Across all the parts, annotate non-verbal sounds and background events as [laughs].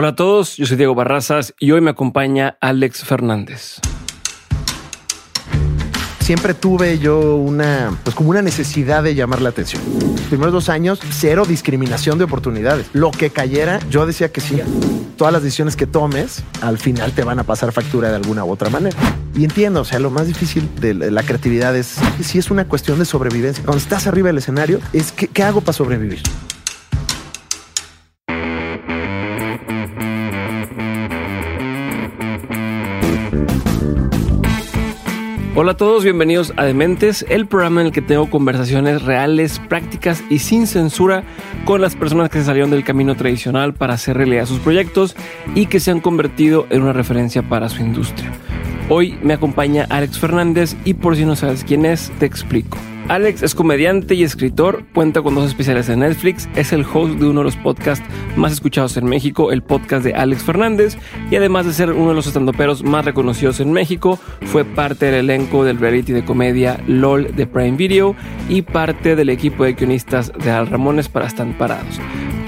Hola a todos, yo soy Diego Barrazas y hoy me acompaña Alex Fernández. Siempre tuve yo una, pues como una necesidad de llamar la atención. Los primeros dos años, cero discriminación de oportunidades. Lo que cayera, yo decía que sí. Todas las decisiones que tomes, al final te van a pasar factura de alguna u otra manera. Y entiendo, o sea, lo más difícil de la creatividad es si es una cuestión de sobrevivencia. Cuando estás arriba del escenario, es que, ¿qué hago para sobrevivir? Hola a todos, bienvenidos a Dementes, el programa en el que tengo conversaciones reales, prácticas y sin censura con las personas que se salieron del camino tradicional para hacer realidad sus proyectos y que se han convertido en una referencia para su industria. Hoy me acompaña Alex Fernández y por si no sabes quién es, te explico. Alex es comediante y escritor, cuenta con dos especiales en Netflix, es el host de uno de los podcasts más escuchados en México, el podcast de Alex Fernández, y además de ser uno de los estandoperos más reconocidos en México, fue parte del elenco del reality de comedia LOL de Prime Video y parte del equipo de guionistas de Al Ramones para Están Parados.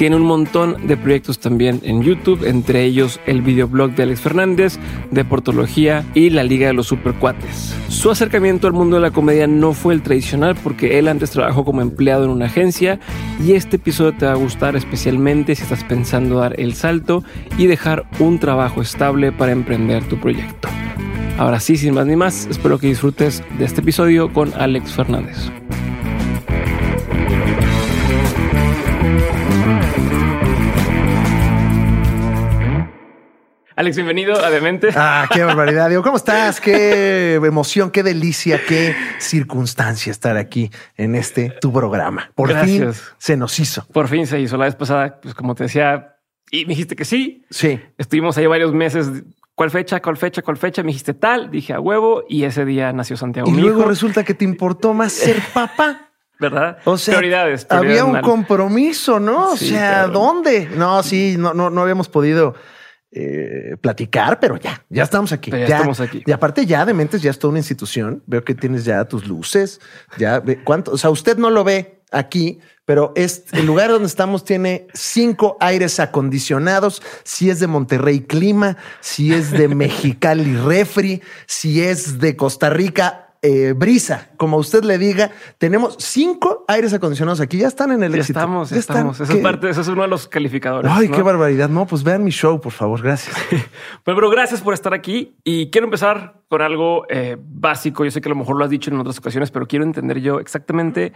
Tiene un montón de proyectos también en YouTube, entre ellos el videoblog de Alex Fernández, de Portología y la Liga de los Supercuates. Su acercamiento al mundo de la comedia no fue el tradicional porque él antes trabajó como empleado en una agencia y este episodio te va a gustar especialmente si estás pensando dar el salto y dejar un trabajo estable para emprender tu proyecto. Ahora sí, sin más ni más, espero que disfrutes de este episodio con Alex Fernández. Alex, bienvenido a Demente. Ah, qué barbaridad. Digo, ¿cómo estás? Qué emoción, qué delicia, qué circunstancia estar aquí en este tu programa. Por fin se nos hizo. Por fin se hizo. La vez pasada, pues como te decía, y me dijiste que sí. Sí. Estuvimos ahí varios meses. ¿Cuál fecha? ¿Cuál fecha? ¿Cuál fecha? Me dijiste tal. Dije a huevo y ese día nació Santiago. Y luego resulta que te importó más ser papá. ¿Verdad? O sea, prioridades, había un compromiso, ¿no? o sea, ¿dónde? No, sí, no, no, no habíamos podido eh, platicar, pero ya, ya estamos aquí. ya, estamos aquí. Y aparte ya de Mentes ya es toda una institución. Veo que tienes ya tus luces, ya ve cuánto, o sea, usted no lo ve aquí, pero es el lugar donde estamos tiene cinco aires acondicionados. Si es de Monterrey Clima, si es de [laughs] Mexicali Refri, si es de Costa Rica eh, brisa, como usted le diga. Tenemos cinco aires acondicionados aquí, ya están en el ya éxito. Estamos, ya estamos. Eso es parte, eso es uno de los calificadores. Ay, qué barbaridad. No, pues vean mi show, por favor. Gracias. [laughs] pero, gracias por estar aquí y quiero empezar con algo eh, básico. Yo sé que a lo mejor lo has dicho en otras ocasiones, pero quiero entender yo exactamente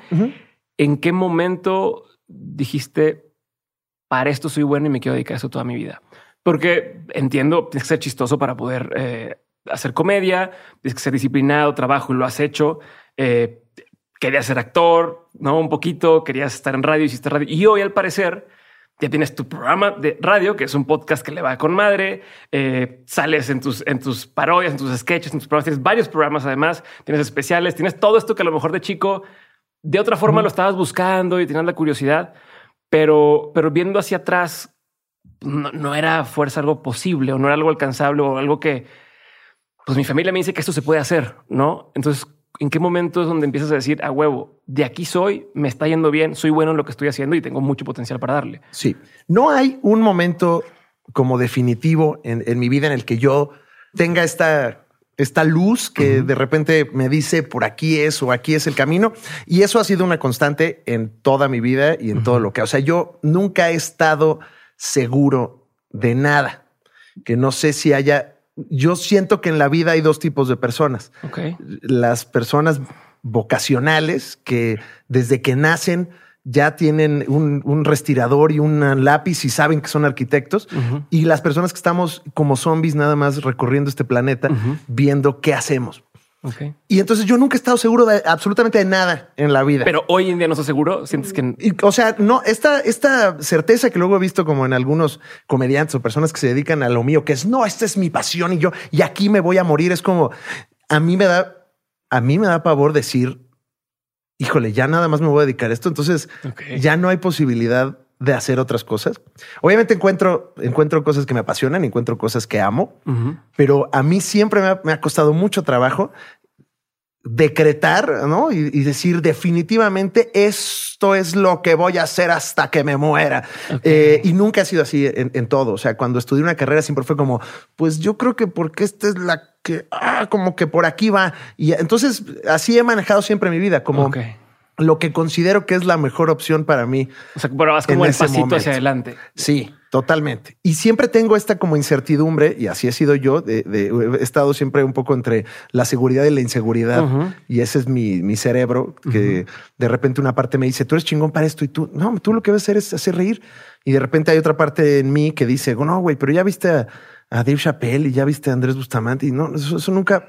en qué momento dijiste para esto soy bueno y me quiero dedicar a eso toda mi vida. Porque entiendo, tienes que ser chistoso para poder eh, hacer comedia, tienes que ser disciplinado, trabajo y lo has hecho. Eh, querías ser actor, no un poquito, querías estar en radio, hiciste radio y hoy al parecer ya tienes tu programa de radio, que es un podcast que le va con madre, eh, sales en tus, en tus parodias, en tus sketches, en tus programas, tienes varios programas además, tienes especiales, tienes todo esto que a lo mejor de chico de otra forma lo estabas buscando y tenías la curiosidad, pero, pero viendo hacia atrás no, no era fuerza algo posible o no era algo alcanzable o algo que, pues mi familia me dice que esto se puede hacer, ¿no? Entonces, ¿en qué momento es donde empiezas a decir, a huevo, de aquí soy, me está yendo bien, soy bueno en lo que estoy haciendo y tengo mucho potencial para darle? Sí, no hay un momento como definitivo en, mi vida en el que yo tenga esta, esta luz que de repente me dice por aquí es o aquí es el camino. Y eso ha sido una constante en toda mi vida y en todo lo que, o sea, yo nunca he estado seguro de nada, que no sé si haya yo siento que en la vida hay dos tipos de personas. Las personas vocacionales que desde que nacen ya tienen un, respirador y un lápiz y saben que son arquitectos. Y las personas que estamos como zombies nada más recorriendo este planeta viendo qué hacemos. Y entonces yo nunca he estado seguro de absolutamente de nada en la vida. Pero hoy en día no estás seguro. Sientes que, o sea, no, esta, esta certeza que luego he visto como en algunos comediantes o personas que se dedican a lo mío, que es no, esta es mi pasión y yo, y aquí me voy a morir. Es como a mí me da, a mí me da pavor decir, híjole, ya nada más me voy a dedicar a esto. Entonces ya no hay posibilidad de hacer otras cosas. Obviamente encuentro, encuentro cosas que me apasionan, encuentro cosas que amo, pero a mí siempre me ha, costado mucho trabajo decretar, ¿no? Y, y, decir definitivamente esto es lo que voy a hacer hasta que me muera. Okay. Eh, y nunca ha sido así en, en, todo. O sea, cuando estudié una carrera siempre fue como, pues yo creo que porque esta es la que, ah, como que por aquí va. Y entonces así he manejado siempre mi vida, como okay. Lo que considero que es la mejor opción para mí. O sea, pero vas como el pasito momento. hacia adelante. Sí. Totalmente. Y siempre tengo esta como incertidumbre, y así he sido yo, de, de, he estado siempre un poco entre la seguridad y la inseguridad, uh -huh. y ese es mi, mi cerebro, que uh -huh. de repente una parte me dice, tú eres chingón para esto, y tú, no, tú lo que vas a hacer es hacer reír. Y de repente hay otra parte en mí que dice, no, güey, pero ya viste a, a, Dave Chappelle y ya viste a Andrés Bustamante, y no, eso, eso nunca...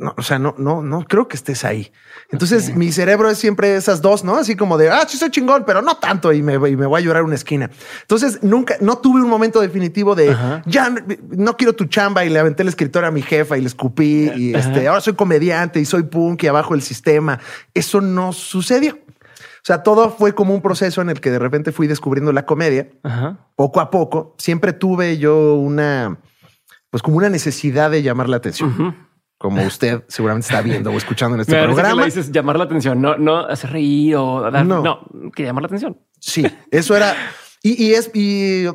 No, o sea, no, no, no creo que estés ahí. Entonces, okay. mi cerebro es siempre esas dos, ¿no? Así como de, ah, sí soy chingón, pero no tanto y me, y me voy a llorar una esquina. Entonces, nunca, no tuve un momento definitivo de, Ajá. ya no quiero tu chamba y le aventé el escritorio a mi jefa y le escupí y Ajá. este, ahora soy comediante y soy punk y abajo el sistema. Eso no sucedió. O sea, todo fue como un proceso en el que de repente fui descubriendo la comedia. Ajá. Poco a poco, siempre tuve yo una, pues como una necesidad de llamar la atención. Como usted seguramente está viendo o escuchando en este [laughs] Me programa. Que dices llamar la atención, no, no hacer reír o dar, no. no, que llamar la atención. Sí, eso era. Y, y es, y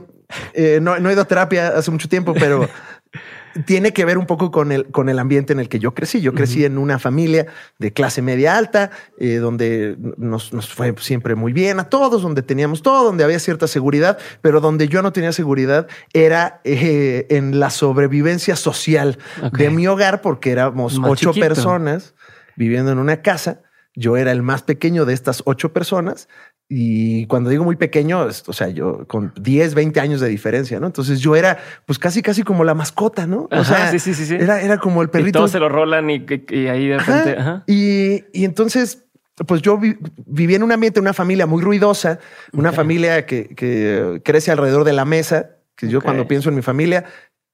eh, no, no he ido a terapia hace mucho tiempo, pero [laughs] tiene que ver un poco con el, con el ambiente en el que yo crecí. Yo crecí uh -huh. en una familia de clase media alta, eh, donde nos, nos, fue siempre muy bien a todos, donde teníamos todo, donde había cierta seguridad, pero donde yo no tenía seguridad era eh, en la sobrevivencia social okay. de mi hogar, porque éramos Más ocho chiquito. personas viviendo en una casa. Yo era el más pequeño de estas ocho personas y cuando digo muy pequeño, o sea, yo con 10, 20 años de diferencia, ¿no? Entonces yo era pues casi, casi como la mascota, ¿no? Ajá, o sea, sí, sí, sí, Era, era como el perrito. Y todos se lo rolan y, y ahí de repente. Ajá. Ajá. Y, y entonces pues yo vi, viví en un ambiente, una familia muy ruidosa, una okay. familia que, que, crece alrededor de la mesa, que yo okay. cuando pienso en mi familia,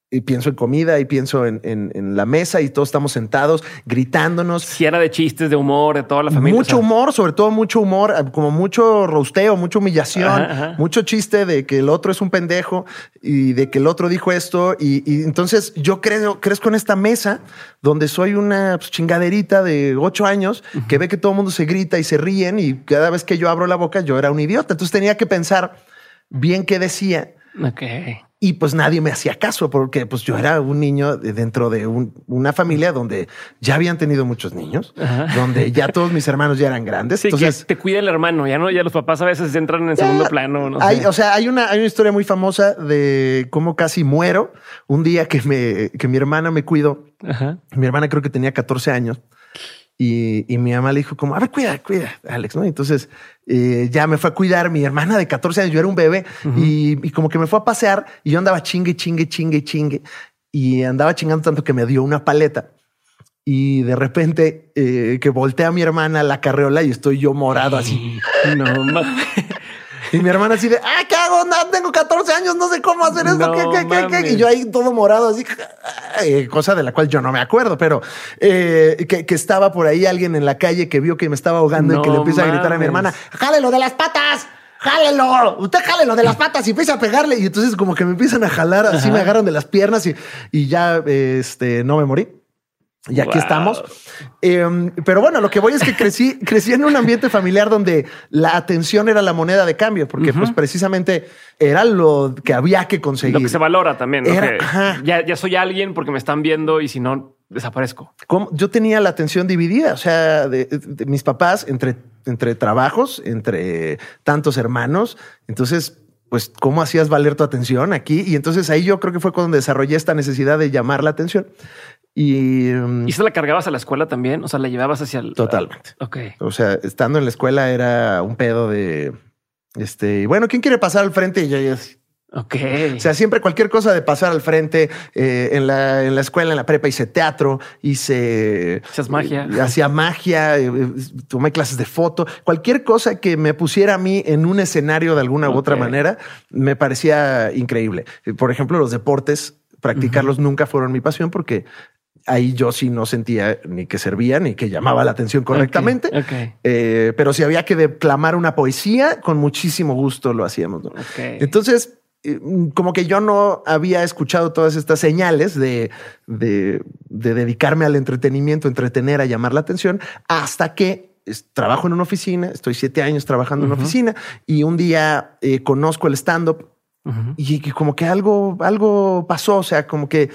y pienso en comida y pienso en, en, en, la mesa y todos estamos sentados gritándonos. Si era de chistes, de humor, de toda la familia. Mucho o sea. humor, sobre todo mucho humor, como mucho rosteo, mucha humillación, ajá, ajá. mucho chiste de que el otro es un pendejo y de que el otro dijo esto. Y, y entonces yo creo, crezco en esta mesa donde soy una pues, chingaderita de ocho años uh -huh. que ve que todo el mundo se grita y se ríen y cada vez que yo abro la boca yo era un idiota. Entonces tenía que pensar bien qué decía. Okay y pues nadie me hacía caso porque pues yo era un niño dentro de un, una familia donde ya habían tenido muchos niños, Ajá. donde ya todos mis hermanos ya eran grandes. Sí, Entonces que te cuida el hermano, ya no, ya los papás a veces entran en el segundo plano. No hay, sé. O sea, hay una, hay una historia muy famosa de cómo casi muero un día que me, que mi hermana me cuidó. Ajá. Mi hermana creo que tenía 14 años. Y, y, mi mamá le dijo como, a ver, cuida, cuida, Alex, ¿no? Entonces eh, ya me fue a cuidar mi hermana de 14 años, yo era un bebé uh -huh. y, y, como que me fue a pasear y yo andaba chingue, chingue, chingue, chingue y andaba chingando tanto que me dio una paleta y de repente eh, que voltea a mi hermana la carreola y estoy yo morado así. [laughs] No mames. [laughs] Y mi hermana así de, ah, ¿qué hago? No, tengo 14 años, no sé cómo hacer esto. No, ¿Qué, qué, qué, qué? Y yo ahí todo morado, así, eh, cosa de la cual yo no me acuerdo, pero eh, que, que, estaba por ahí alguien en la calle que vio que me estaba ahogando no, y que le empieza mames. a gritar a mi hermana, ¡jálelo de las patas! jálelo, usted jálelo de las patas y empieza a pegarle. Y entonces como que me empiezan a jalar, así Ajá. me agarran de las piernas y, y ya este, no me morí. Y aquí wow. estamos. Eh, pero bueno, lo que voy es que crecí, [laughs] crecí en un ambiente familiar donde la atención era la moneda de cambio, porque uh -huh. pues precisamente era lo que había que conseguir. Lo que se valora también. Era, ya, ya soy alguien porque me están viendo y si no, desaparezco. ¿Cómo? Yo tenía la atención dividida, o sea, de, de mis papás entre, entre trabajos, entre tantos hermanos. Entonces, pues, ¿cómo hacías valer tu atención aquí? Y entonces ahí yo creo que fue cuando desarrollé esta necesidad de llamar la atención. Y, ¿Y se la cargabas a la escuela también? O sea, la llevabas hacia el. Totalmente. Ok. O sea, estando en la escuela era un pedo de este. Bueno, ¿quién quiere pasar al frente? Y yo ya. Ok. O sea, siempre cualquier cosa de pasar al frente eh, en, la, en la escuela, en la prepa, hice teatro, hice. Hacías magia. Eh, hacía magia, eh, tomé clases de foto. Cualquier cosa que me pusiera a mí en un escenario de alguna okay. u otra manera me parecía increíble. Por ejemplo, los deportes, practicarlos uh -huh. nunca fueron mi pasión porque ahí yo sí no sentía ni que servía ni que llamaba la atención correctamente. Okay, okay. Eh, pero si había que declamar una poesía, con muchísimo gusto lo hacíamos. ¿no? Okay. Entonces, eh, como que yo no había escuchado todas estas señales de, de, de dedicarme al entretenimiento, entretener, a llamar la atención, hasta que trabajo en una oficina, estoy siete años trabajando en una oficina y un día eh, conozco el stand-up y, y como que algo, algo pasó, o sea, como que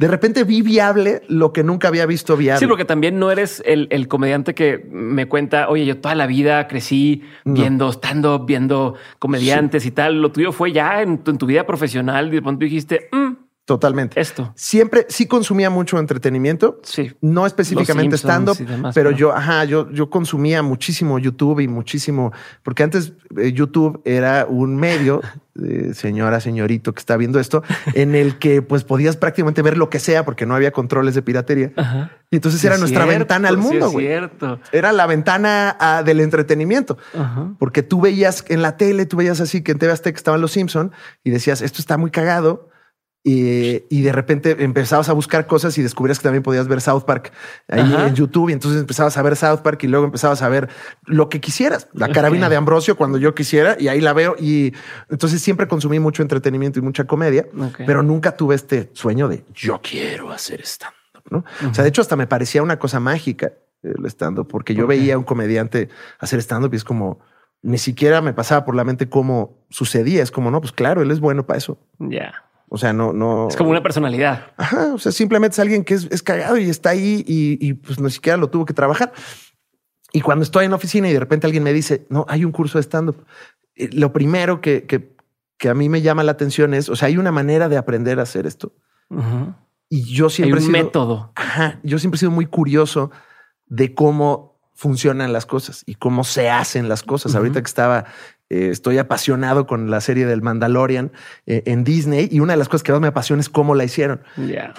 de repente vi viable lo que nunca había visto viable. Sí, porque también no eres el, comediante que me cuenta, oye, yo toda la vida crecí viendo stand-up, viendo comediantes y tal. Lo tuyo fue ya en tu, vida profesional y de pronto dijiste, mm, Totalmente. Esto. Siempre sí consumía mucho entretenimiento. Sí. No específicamente stand-up, pero yo, ajá, yo, yo consumía muchísimo YouTube y muchísimo, porque antes eh, YouTube era un medio, [laughs] señora, señorito que está viendo esto, en el que pues podías prácticamente ver lo que sea porque no había controles de piratería. Y entonces era nuestra ventana al mundo, güey. cierto. Era la ventana ah, del entretenimiento. Porque tú veías en la tele, tú veías así que en TV Azteca estaban los Simpson y decías, esto está muy cagado y, de repente empezabas a buscar cosas y descubrías que también podías ver South Park ahí en YouTube. Y entonces empezabas a ver South Park y luego empezabas a ver lo que quisieras. La carabina de Ambrosio cuando yo quisiera y ahí la veo. Y entonces siempre consumí mucho entretenimiento y mucha comedia, pero nunca tuve este sueño de yo quiero hacer stand ¿no? O sea, de hecho, hasta me parecía una cosa mágica el stand porque yo veía a un comediante hacer stand up y es como ni siquiera me pasaba por la mente cómo sucedía. Es como no, pues claro, él es bueno para eso. Ya. O sea, no, no. Es como una personalidad. Ajá. O sea, simplemente es alguien que es, cagado y está ahí y, pues ni siquiera lo tuvo que trabajar. Y cuando estoy en la oficina y de repente alguien me dice, no, hay un curso de stand-up. Eh, lo primero que, que, a mí me llama la atención es, o sea, hay una manera de aprender a hacer esto. Y yo siempre hay un método. Ajá. Yo siempre he sido muy curioso de cómo funcionan las cosas y cómo se hacen las cosas. Ahorita que estaba eh, estoy apasionado con la serie del Mandalorian eh, en Disney y una de las cosas que más me apasiona es cómo la hicieron.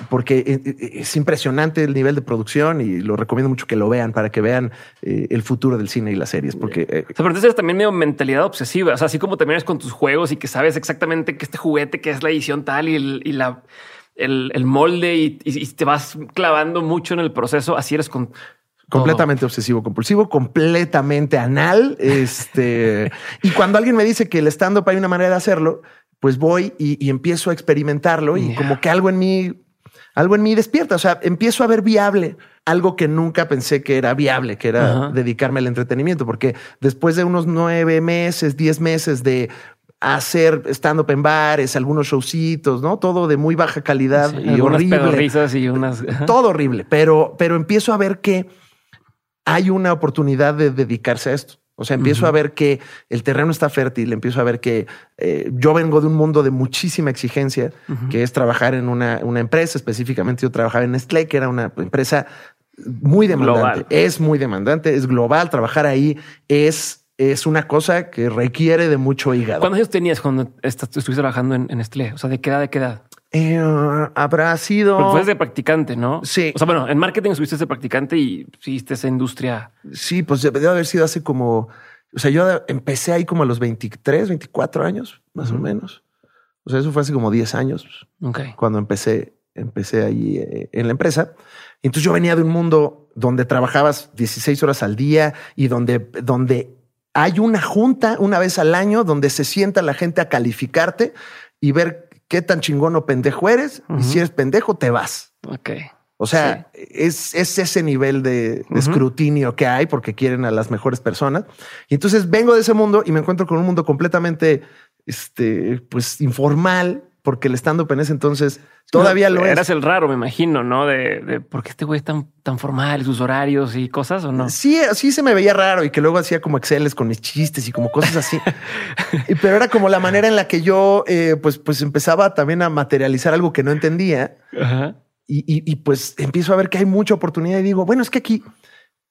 Porque eh, es impresionante el nivel de producción y lo recomiendo mucho que lo vean para que vean el futuro del cine y las series. Porque o sea, también medio mentalidad obsesiva. O sea, así como también es con tus juegos y que sabes exactamente que este juguete, que es la edición tal y, y la el, molde y, y, te vas clavando mucho en el proceso. Así eres con Completamente obsesivo compulsivo, completamente anal. Este, [laughs] y cuando alguien me dice que el stand-up hay una manera de hacerlo, pues voy y, empiezo a experimentarlo y como que algo en mí, algo en mí despierta. O sea, empiezo a ver viable algo que nunca pensé que era viable, que era dedicarme al entretenimiento, porque después de unos nueve meses, diez meses de hacer stand-up en bares, algunos showcitos, ¿no? Todo de muy baja calidad y horrible. risas y unas... Todo horrible, pero, pero empiezo a ver que hay una oportunidad de dedicarse a esto. O sea, empiezo a ver que el terreno está fértil, empiezo a ver que eh, yo vengo de un mundo de muchísima exigencia, que es trabajar en una, una, empresa, específicamente yo trabajaba en Nestlé, que era una empresa muy demandante, es muy demandante, es global, trabajar ahí es, es una cosa que requiere de mucho hígado. ¿Cuántos años tenías cuando estuviste trabajando en, en Nestlé? O sea, ¿de qué edad, de qué edad? Eh, habrá sido. Porque fuiste de practicante, ¿no? Sí. O sea, bueno, en marketing estuviste de practicante y seguiste esa industria. Sí, pues debe haber sido hace como. O sea, yo empecé ahí como a los 23, 24 años, más o menos. O sea, eso fue hace como 10 años. Ok. Cuando empecé, empecé ahí eh, en la empresa. entonces yo venía de un mundo donde trabajabas 16 horas al día y donde, donde hay una junta una vez al año donde se sienta la gente a calificarte y ver qué tan chingón o pendejo eres. Y si eres pendejo, te vas. Ok. O sea, es, ese nivel de, escrutinio que hay porque quieren a las mejores personas. Y entonces vengo de ese mundo y me encuentro con un mundo completamente, este, pues informal, porque el stand-up en ese entonces todavía lo eras el raro, me imagino, ¿no? De, de por qué este güey es tan, tan formal, sus horarios y cosas o no. Sí, sí se me veía raro y que luego hacía como Exceles con mis chistes y como cosas así. [laughs] Pero era como la manera en la que yo, eh, pues, pues empezaba también a materializar algo que no entendía. Y, y pues empiezo a ver que hay mucha oportunidad y digo, bueno, es que aquí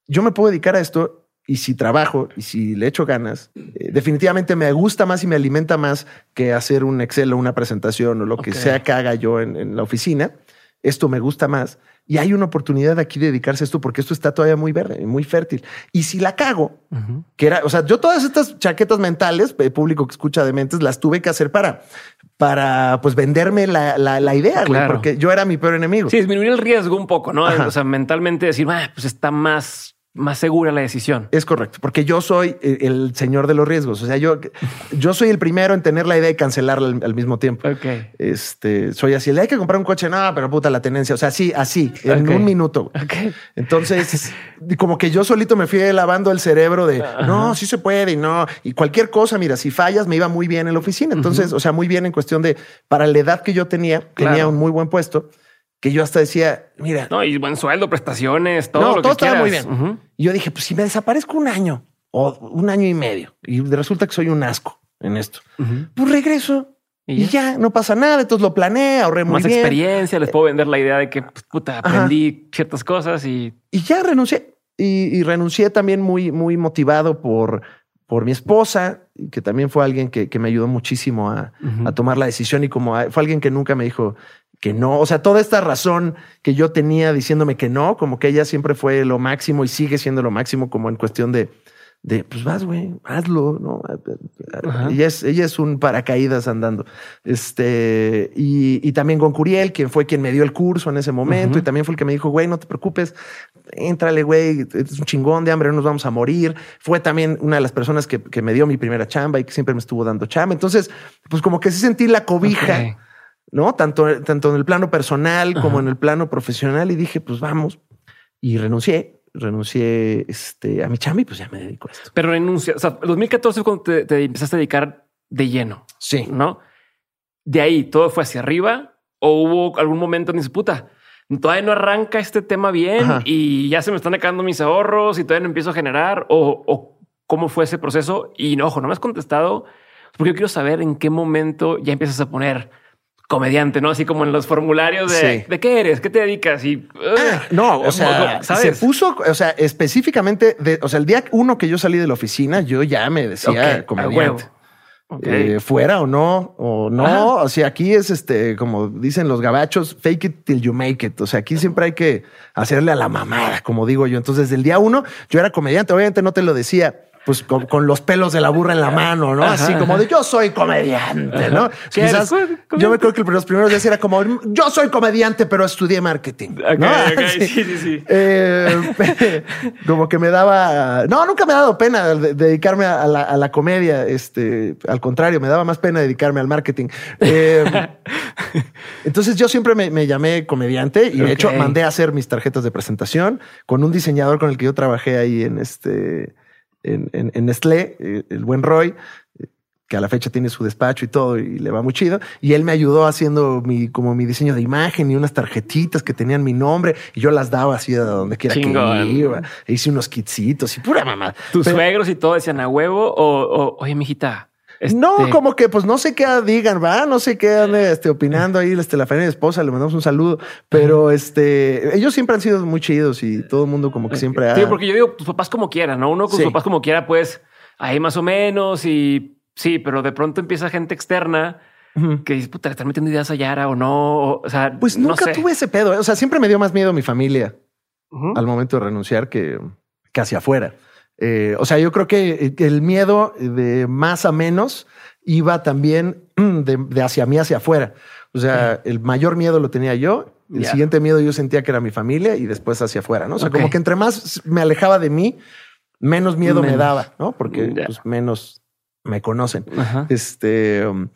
yo me puedo dedicar a esto y si trabajo y si le echo ganas, eh, definitivamente me gusta más y me alimenta más que hacer un Excel o una presentación o lo que sea que haga yo en, la oficina. Esto me gusta más. Y hay una oportunidad aquí de dedicarse a esto porque esto está todavía muy verde, muy fértil. Y si la cago, que era, o sea, yo todas estas chaquetas mentales, el público que escucha de mentes, las tuve que hacer para, para pues venderme la, la, idea, porque yo era mi peor enemigo. Sí, disminuir el riesgo un poco, ¿no? O sea, mentalmente decir, ah, pues está más más segura la decisión. Es correcto, porque yo soy eh, el señor de los riesgos. O sea, yo, yo soy el primero en tener la idea de cancelarla al, mismo tiempo. Ok. Este, soy así, le hay que comprar un coche, no, pero puta la tenencia. O sea, sí, así, en un minuto. Ok. Entonces, [laughs] como que yo solito me fui lavando el cerebro de, no, sí se puede y no. Y cualquier cosa, mira, si fallas, me iba muy bien en la oficina. Entonces, o sea, muy bien en cuestión de, para la edad que yo tenía, tenía un muy buen puesto que yo hasta decía, mira. No, y buen sueldo, prestaciones, todo lo todo que estaba muy bien. Y yo dije, pues si me desaparezco un año o un año y medio y resulta que soy un asco en esto, pues regreso y ya? no pasa nada. Entonces lo planeé, ahorré muy Más experiencia, les puedo vender la idea de que pues, puta, aprendí ciertas cosas y. Y ya renuncié. Y, renuncié también muy, muy motivado por, por mi esposa, que también fue alguien que, me ayudó muchísimo a, a, tomar la decisión y como fue alguien que nunca me dijo, que no. O sea, toda esta razón que yo tenía diciéndome que no, como que ella siempre fue lo máximo y sigue siendo lo máximo, como en cuestión de, de pues vas, güey, hazlo, ¿no? Ella es, ella es un paracaídas andando. Este, y, y, también con Curiel, quien fue quien me dio el curso en ese momento, y también fue el que me dijo, güey, no te preocupes, éntrale, güey, es un chingón de hambre, no nos vamos a morir. Fue también una de las personas que, que, me dio mi primera chamba y que siempre me estuvo dando chamba. Entonces, pues como que sí sentí la cobija. ¿No? Tanto, tanto en el plano personal como en el plano profesional y dije, pues vamos. Y renuncié, renuncié este, a mi chamba y pues ya me dedico a esto. Pero renuncia, o sea, 2014 cuando te, empezaste a dedicar de lleno. Sí. ¿No? De ahí, ¿todo fue hacia arriba? ¿O hubo algún momento en ese puta? Todavía no arranca este tema bien y ya se me están acabando mis ahorros y todavía no empiezo a generar o, o cómo fue ese proceso. Y no, ojo, no me has contestado porque yo quiero saber en qué momento ya empiezas a poner comediante, ¿no? Así como en los formularios de, ¿de qué eres? ¿Qué te dedicas? Y ah, no, o sea, se puso, o sea, específicamente, de, o sea, el día uno que yo salí de la oficina, yo ya me decía comediante. Eh, fuera o no, o no. O sea, aquí es este, como dicen los gabachos, fake it till you make it. O sea, aquí siempre hay que hacerle a la mamada, como digo yo. Entonces, desde el día uno, yo era comediante. Obviamente no te lo decía pues con, los pelos de la burra en la mano, ¿no? Así como de yo soy comediante, ¿no? Quizás yo me creo que los primeros días era como yo soy comediante, pero estudié marketing. [laughs] sí, sí, sí. Eh, [laughs] como que me daba, no, nunca me ha dado pena dedicarme a la, comedia. Este, al contrario, me daba más pena dedicarme al marketing. Eh, [laughs] entonces yo siempre me, llamé comediante y de hecho mandé a hacer mis tarjetas de presentación con un diseñador con el que yo trabajé ahí en este en, en, Nestlé, eh, el buen Roy, que a la fecha tiene su despacho y todo y le va muy chido. Y él me ayudó haciendo mi, como mi diseño de imagen y unas tarjetitas que tenían mi nombre y yo las daba así a donde quiera que iba. E hice unos kitsitos y pura mamá. Tus suegros y todo decían a huevo o, o oye, mijita, no, este, como que pues no sé qué digan, va, no sé qué ande este, opinando ahí, este, la familia de esposa, le mandamos un saludo, pero este, ellos siempre han sido muy chidos y todo el mundo como que siempre ha... Sí, porque yo digo, tus papás como quieran, ¿no? Uno con sus papás como quiera, pues ahí más o menos y sí, pero de pronto empieza gente externa que dice, puta, le están metiendo ideas a Yara o no, o sea... Pues nunca tuve ese pedo, ¿eh? o sea, siempre me dio más miedo mi familia al momento de renunciar que, que hacia afuera. Eh, o sea, yo creo que el miedo de más a menos iba también de, hacia mí hacia afuera. O sea, el mayor miedo lo tenía yo. El siguiente miedo yo sentía que era mi familia y después hacia afuera, ¿no? O sea, como que entre más me alejaba de mí, menos miedo me daba, ¿no? Porque pues, menos me conocen. Este um,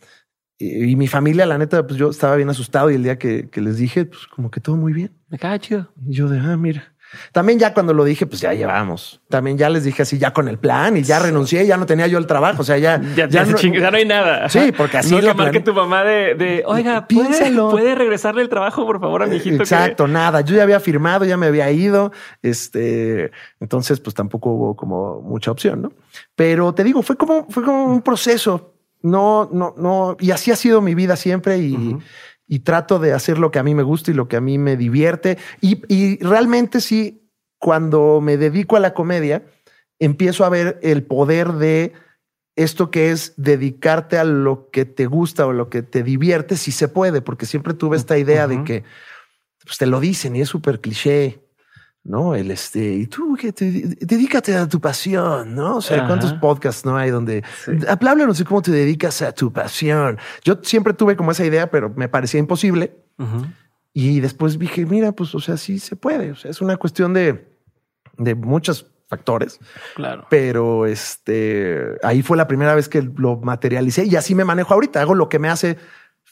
y, mi familia, la neta, pues yo estaba bien asustado y el día que, que les dije, pues como que todo muy bien. Me cae chido. Y yo de, ah, mira. También ya cuando lo dije, pues ya llevamos. También ya les dije así, ya con el plan y ya renuncié, ya no tenía yo el trabajo. O sea, ya, [laughs] ya, no, hay nada. Sí, porque así no lo que tu mamá de, oiga, ¿puede, [laughs] ¿puede, regresarle el trabajo, por favor, a mi hijito? Exacto, nada. Yo ya había firmado, ya me había ido. Este, entonces, pues tampoco hubo como mucha opción, ¿no? Pero te digo, fue como, fue como un proceso. No, no, no. Y así ha sido mi vida siempre y, y trato de hacer lo que a mí me gusta y lo que a mí me divierte. Y, realmente sí, cuando me dedico a la comedia, empiezo a ver el poder de esto que es dedicarte a lo que te gusta o lo que te divierte, si se puede, porque siempre tuve esta idea de que pues, te lo dicen y es súper cliché. ¿No? El este, y tú que te dedícate a tu pasión, ¿no? O sea, ¿cuántos podcasts no hay donde sí. háblanos de cómo te dedicas a tu pasión? Yo siempre tuve como esa idea, pero me parecía imposible. Y después dije, mira, pues, o sea, sí se puede. O sea, es una cuestión de, de muchos factores. Claro. Pero este ahí fue la primera vez que lo materialicé y así me manejo ahorita. Hago lo que me hace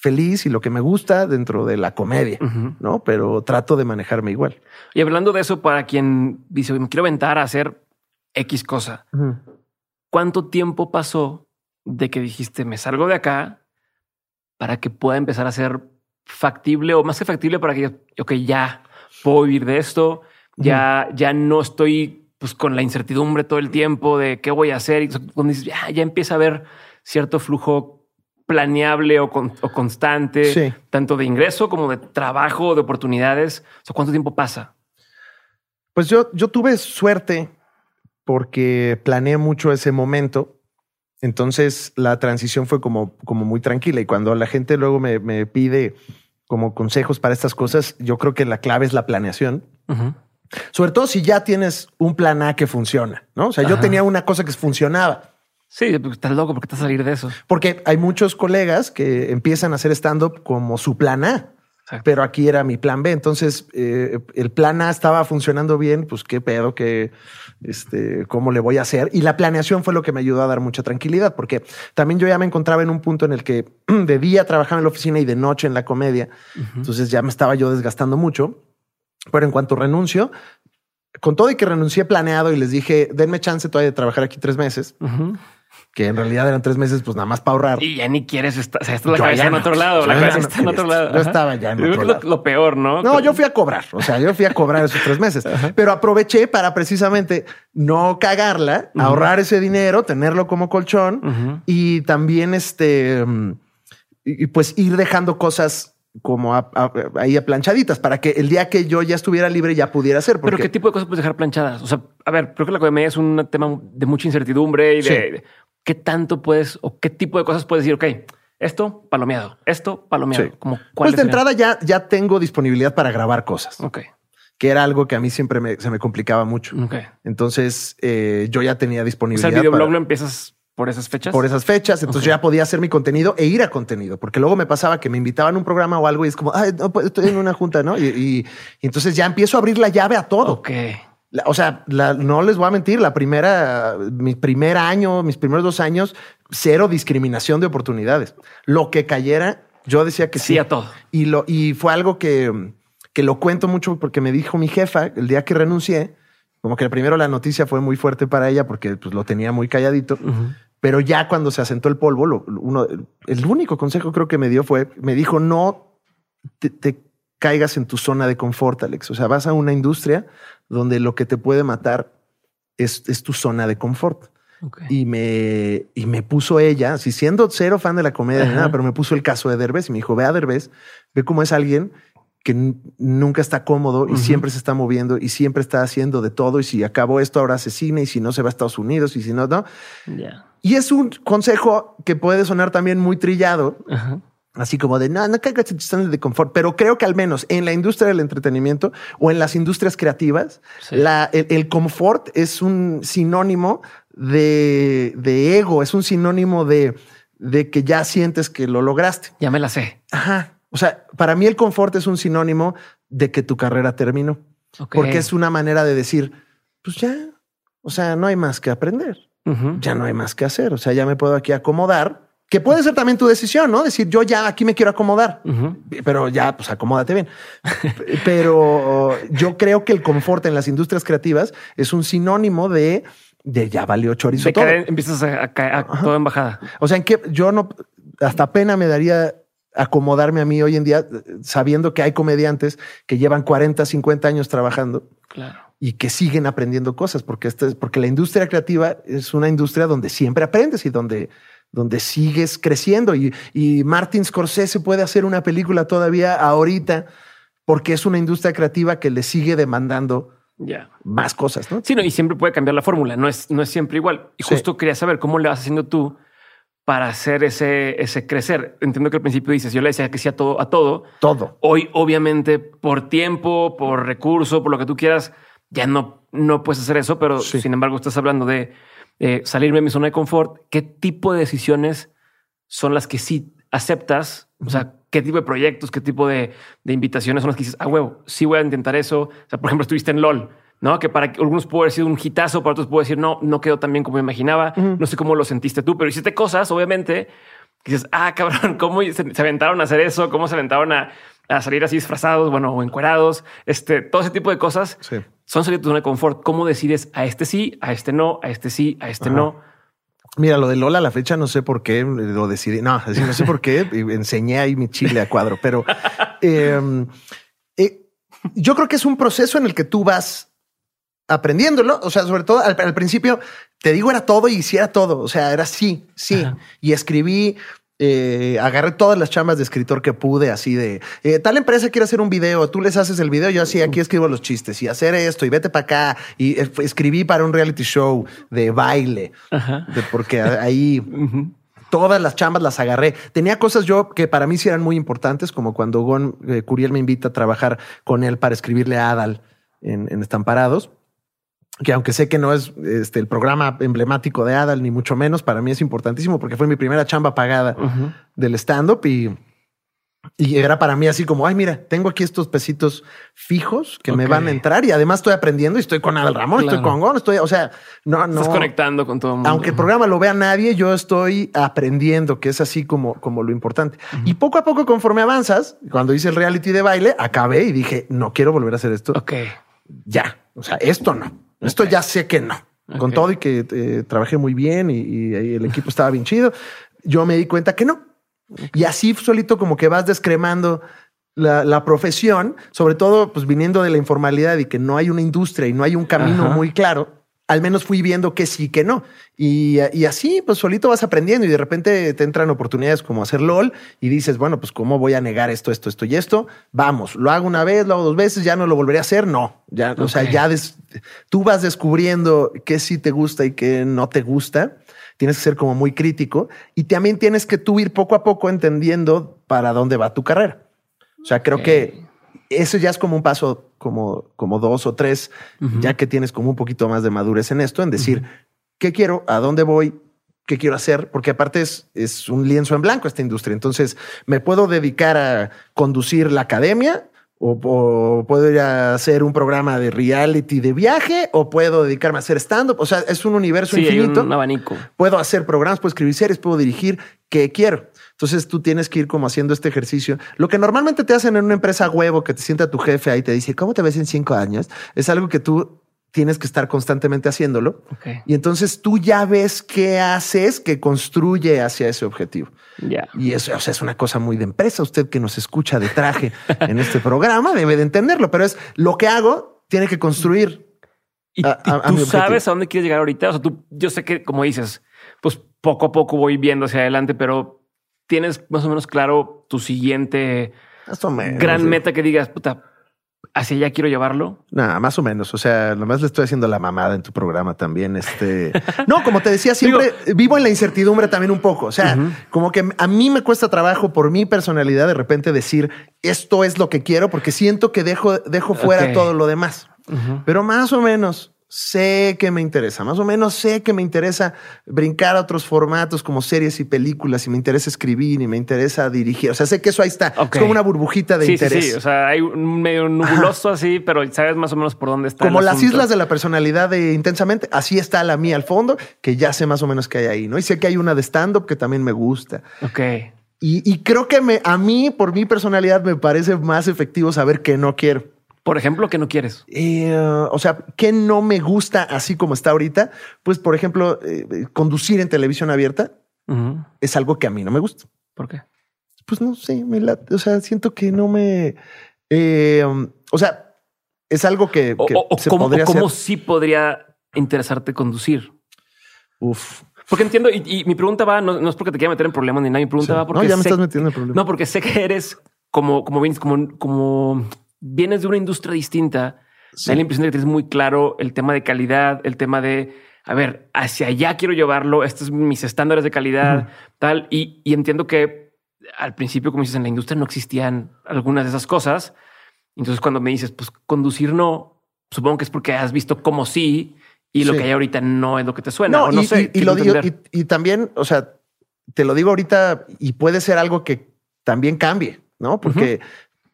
feliz y lo que me gusta dentro de la comedia, no? Pero trato de manejarme igual. Y hablando de eso, para quien dice, me quiero aventar a hacer X cosa, ¿cuánto tiempo pasó de que dijiste, me salgo de acá para que pueda empezar a ser factible o más que factible para que, ok, ya puedo vivir de esto, ya, ya no estoy pues con la incertidumbre todo el tiempo de qué voy a hacer. Y cuando dices, ya, ya empieza a haber cierto flujo planeable o, constante, tanto de ingreso como de trabajo, de oportunidades. O ¿cuánto tiempo pasa? Pues yo, yo tuve suerte porque planeé mucho ese momento. Entonces la transición fue como, como muy tranquila. Y cuando la gente luego me, me pide como consejos para estas cosas, yo creo que la clave es la planeación. Sobre todo si ya tienes un plan A que funciona, ¿no? O sea, yo tenía una cosa que funcionaba. Sí, pues, estás loco porque estás a salir de eso. Porque hay muchos colegas que empiezan a hacer stand-up como su plan A. Pero aquí era mi plan B. Entonces, eh, el plan A estaba funcionando bien. Pues qué pedo, que este, cómo le voy a hacer. Y la planeación fue lo que me ayudó a dar mucha tranquilidad, porque también yo ya me encontraba en un punto en el que [clears throat] de día trabajaba en la oficina y de noche en la comedia. Entonces ya me estaba yo desgastando mucho. Pero en cuanto renuncio, con todo y que renuncié planeado y les dije, denme chance todavía de trabajar aquí tres meses. Que en realidad eran tres meses, pues nada más para ahorrar. Y ya ni quieres estar. O sea, la cabeza en otro lado. La cabeza está en otro lado. Yo estaba ya en otro lado. Lo, peor, ¿no? No, yo fui a cobrar. O sea, yo fui a cobrar esos tres meses, pero aproveché para precisamente no cagarla, ahorrar ese dinero, tenerlo como colchón y también este, y pues ir dejando cosas como ahí a planchaditas para que el día que yo ya estuviera libre ya pudiera hacer. Pero qué tipo de cosas puedes dejar planchadas? O sea, a ver, creo que la comedia es un tema de mucha incertidumbre y de, qué tanto puedes o qué tipo de cosas puedes decir. Ok, esto palomeado, esto palomeado. Como pues de entrada ya, ya tengo disponibilidad para grabar cosas. Ok. Que era algo que a mí siempre me, se me complicaba mucho. Ok. Entonces eh, yo ya tenía disponibilidad. O sea, el videoblog lo empiezas por esas fechas. Por esas fechas. Entonces ya podía hacer mi contenido e ir a contenido, porque luego me pasaba que me invitaban a un programa o algo y es como, Ay, no, pues, estoy en una junta, ¿no? Y, entonces ya empiezo a abrir la llave a todo. Ok. O sea, no les voy a mentir, la primera, mi primer año, mis primeros dos años, cero discriminación de oportunidades. Lo que cayera, yo decía que sí. Sí a todo. Y, lo, y fue algo que, que lo cuento mucho porque me dijo mi jefa el día que renuncié, como que primero la noticia fue muy fuerte para ella porque pues, lo tenía muy calladito. Pero ya cuando se asentó el polvo, uno, el único consejo creo que me dio fue, me dijo, no te, caigas en tu zona de confort, Alex. O sea, vas a una industria donde lo que te puede matar es, tu zona de confort. Y, me, y me puso ella, si siendo cero fan de la comedia, nada, pero me puso el caso de Derbez y me dijo, ve a Derbez, ve cómo es alguien que nunca está cómodo y siempre se está moviendo y siempre está haciendo de todo. Y si acabó esto, ahora hace cine y si no se va a Estados Unidos y si no, no. Y es un consejo que puede sonar también muy trillado. Así como de no, no caigas en tu de confort, pero creo que al menos en la industria del entretenimiento o en las industrias creativas, la, el, confort es un sinónimo de, de ego, es un sinónimo de, de que ya sientes que lo lograste. Ya me la sé. Ajá. O sea, para mí el confort es un sinónimo de que tu carrera terminó. Porque es una manera de decir, pues ya, o sea, no hay más que aprender. Ya no hay más que hacer. O sea, ya me puedo aquí acomodar, que puede ser también tu decisión, ¿no? Decir, yo ya aquí me quiero acomodar, pero ya, pues acomódate bien. [laughs] pero yo creo que el confort en las industrias creativas es un sinónimo de, de ya valió chorizo todo. empiezas a, caer todo en bajada. O sea, en que yo no, hasta pena me daría acomodarme a mí hoy en día, sabiendo que hay comediantes que llevan 40, 50 años trabajando y que siguen aprendiendo cosas, porque, este, porque la industria creativa es una industria donde siempre aprendes y donde, donde sigues creciendo. Y, y Martin Scorsese puede hacer una película todavía ahorita porque es una industria creativa que le sigue demandando más cosas. ¿no? Sí, no, y siempre puede cambiar la fórmula, no es, no es siempre igual. Y justo quería saber cómo le vas haciendo tú para hacer ese, ese crecer. Entiendo que al principio dices, yo le decía que sí a todo, a todo. Todo. Hoy, obviamente, por tiempo, por recurso, por lo que tú quieras, ya no, no puedes hacer eso, pero sin embargo estás hablando de eh, salirme de mi zona de confort. ¿Qué tipo de decisiones son las que sí aceptas? O sea, ¿qué tipo de proyectos, qué tipo de, invitaciones son las que dices, ah, huevo, sí voy a intentar eso? O sea, por ejemplo, estuviste en LOL ¿no? Que para algunos puede haber sido un hitazo, para otros puede decir, no, no quedó tan bien como me imaginaba. No sé cómo lo sentiste tú, pero hiciste cosas, obviamente, que dices, ah, cabrón, [laughs] ¿cómo se, aventaron a hacer eso? ¿Cómo se aventaron a, salir así disfrazados, bueno, o encuerados? Este, todo ese tipo de cosas son salir de tu zona de confort. ¿Cómo decides a este sí, a este no, a este sí, a este no? Mira, lo de Lola a la fecha no sé por qué lo decidí. No, no sé por qué enseñé ahí mi chile a cuadro, pero [laughs] em, eh, yo creo que es un proceso en el que tú vas aprendiéndolo. O sea, sobre todo al, principio te digo era todo y hiciera todo. O sea, era sí, sí. Y escribí eh, agarré todas las chambas de escritor que pude, así de eh, tal empresa quiere hacer un video, tú les haces el video, yo así aquí escribo los chistes y hacer esto y vete para acá. Y eh, escribí para un reality show de baile, porque [laughs] ahí todas las chambas las agarré. Tenía cosas yo que para mí sí eran muy importantes, como cuando Gon Curiel me invita a trabajar con él para escribirle a Adal en, en Estamparados que aunque sé que no es este, el programa emblemático de Adal, ni mucho menos, para mí es importantísimo porque fue mi primera chamba pagada del stand-up y, y era para mí así como, ay, mira, tengo aquí estos pesitos fijos que me van a entrar y además estoy aprendiendo y estoy con Adal Ramón, estoy con Gon, estoy, o sea, no, no. Estás conectando con todo el mundo. Aunque el programa lo vea nadie, yo estoy aprendiendo, que es así como, como lo importante. Y poco a poco, conforme avanzas, cuando hice el reality de baile, acabé y dije, no quiero volver a hacer esto. Ok. Ya. O sea, esto no. Esto ya sé que no. Con todo y que eh, trabajé muy bien y, el equipo estaba bien chido, yo me di cuenta que no. Y así solito como que vas descremando la, profesión, sobre todo pues viniendo de la informalidad y que no hay una industria y no hay un camino muy claro al menos fui viendo que sí, que no. Y, así, pues solito vas aprendiendo y de repente te entran oportunidades como hacer LOL y dices, bueno, pues cómo voy a negar esto, esto, esto y esto. Vamos, lo hago una vez, lo hago dos veces, ya no lo volveré a hacer. No, ya, o sea, ya tú vas descubriendo qué sí te gusta y qué no te gusta. Tienes que ser como muy crítico y también tienes que tú ir poco a poco entendiendo para dónde va tu carrera. O sea, creo que eso ya es como un paso como, como dos o tres, ya que tienes como un poquito más de madurez en esto, en decir, ¿qué quiero? ¿A dónde voy? ¿Qué quiero hacer? Porque aparte es, es un lienzo en blanco esta industria. Entonces, me puedo dedicar a conducir la academia o, puedo ir a hacer un programa de reality de viaje o puedo dedicarme a hacer stand-up. O sea, es un universo infinito. un abanico. Puedo hacer programas, puedo escribir series, puedo dirigir, ¿qué quiero? Entonces tú tienes que ir como haciendo este ejercicio. Lo que normalmente te hacen en una empresa huevo, que te sienta tu jefe ahí y te dice, ¿cómo te ves en cinco años? Es algo que tú tienes que estar constantemente haciéndolo. Y entonces tú ya ves qué haces que construye hacia ese objetivo. Y eso es una cosa muy de empresa. Usted que nos escucha de traje [laughs] en este programa debe de entenderlo, pero es lo que hago, tiene que construir. Y, tú sabes a dónde quieres llegar ahorita. O sea, tú, yo sé que, como dices, pues poco a poco voy viendo hacia adelante, pero tienes más o menos claro tu siguiente gran meta que digas, puta, hacia allá quiero llevarlo? Nada, más o menos. O sea, nomás le estoy haciendo la mamada en tu programa también. Este [laughs] no, como te decía, siempre vivo en la incertidumbre también un poco. O sea, como que a mí me cuesta trabajo por mi personalidad de repente decir esto es lo que quiero, porque siento que dejo, dejo fuera todo lo demás. Pero más o menos sé que me interesa, más o menos sé que me interesa brincar a otros formatos como series y películas y me interesa escribir y me interesa dirigir. O sea, sé que eso ahí está. Es como una burbujita de interés. Sí, sí, o sea, hay un medio nubuloso así, pero sabes más o menos por dónde está. Como las islas de la personalidad de Intensamente, así está la mía al fondo, que ya sé más o menos que hay ahí, ¿no? Y sé que hay una de stand-up que también me gusta. Ok. Y, y creo que me, a mí, por mi personalidad, me parece más efectivo saber que no quiero. Por ejemplo, ¿qué no quieres? Eh, o sea, ¿qué no me gusta así como está ahorita? Pues, por ejemplo, eh, conducir en televisión abierta es algo que a mí no me gusta. ¿Por qué? Pues no sé, me o sea, siento que no me... Eh, o sea, es algo que, se cómo, podría cómo sí podría interesarte conducir. Uf. Porque entiendo, y, mi pregunta va, no, es porque te quiera meter en problemas ni nada, mi pregunta va porque... No, ya me estás metiendo en problemas. No, porque sé que eres como, como, como, como vienes de una industria distinta, da la impresión de que tienes muy claro el tema de calidad, el tema de, a ver, hacia allá quiero llevarlo, estos son mis estándares de calidad, tal, y, entiendo que al principio, como dices, en la industria no existían algunas de esas cosas. Entonces, cuando me dices, pues conducir no, supongo que es porque has visto como sí y lo que hay ahorita no es lo que te suena. No, no y, sé. Y, lo digo, y, también, o sea, te lo digo ahorita y puede ser algo que también cambie, ¿no? Porque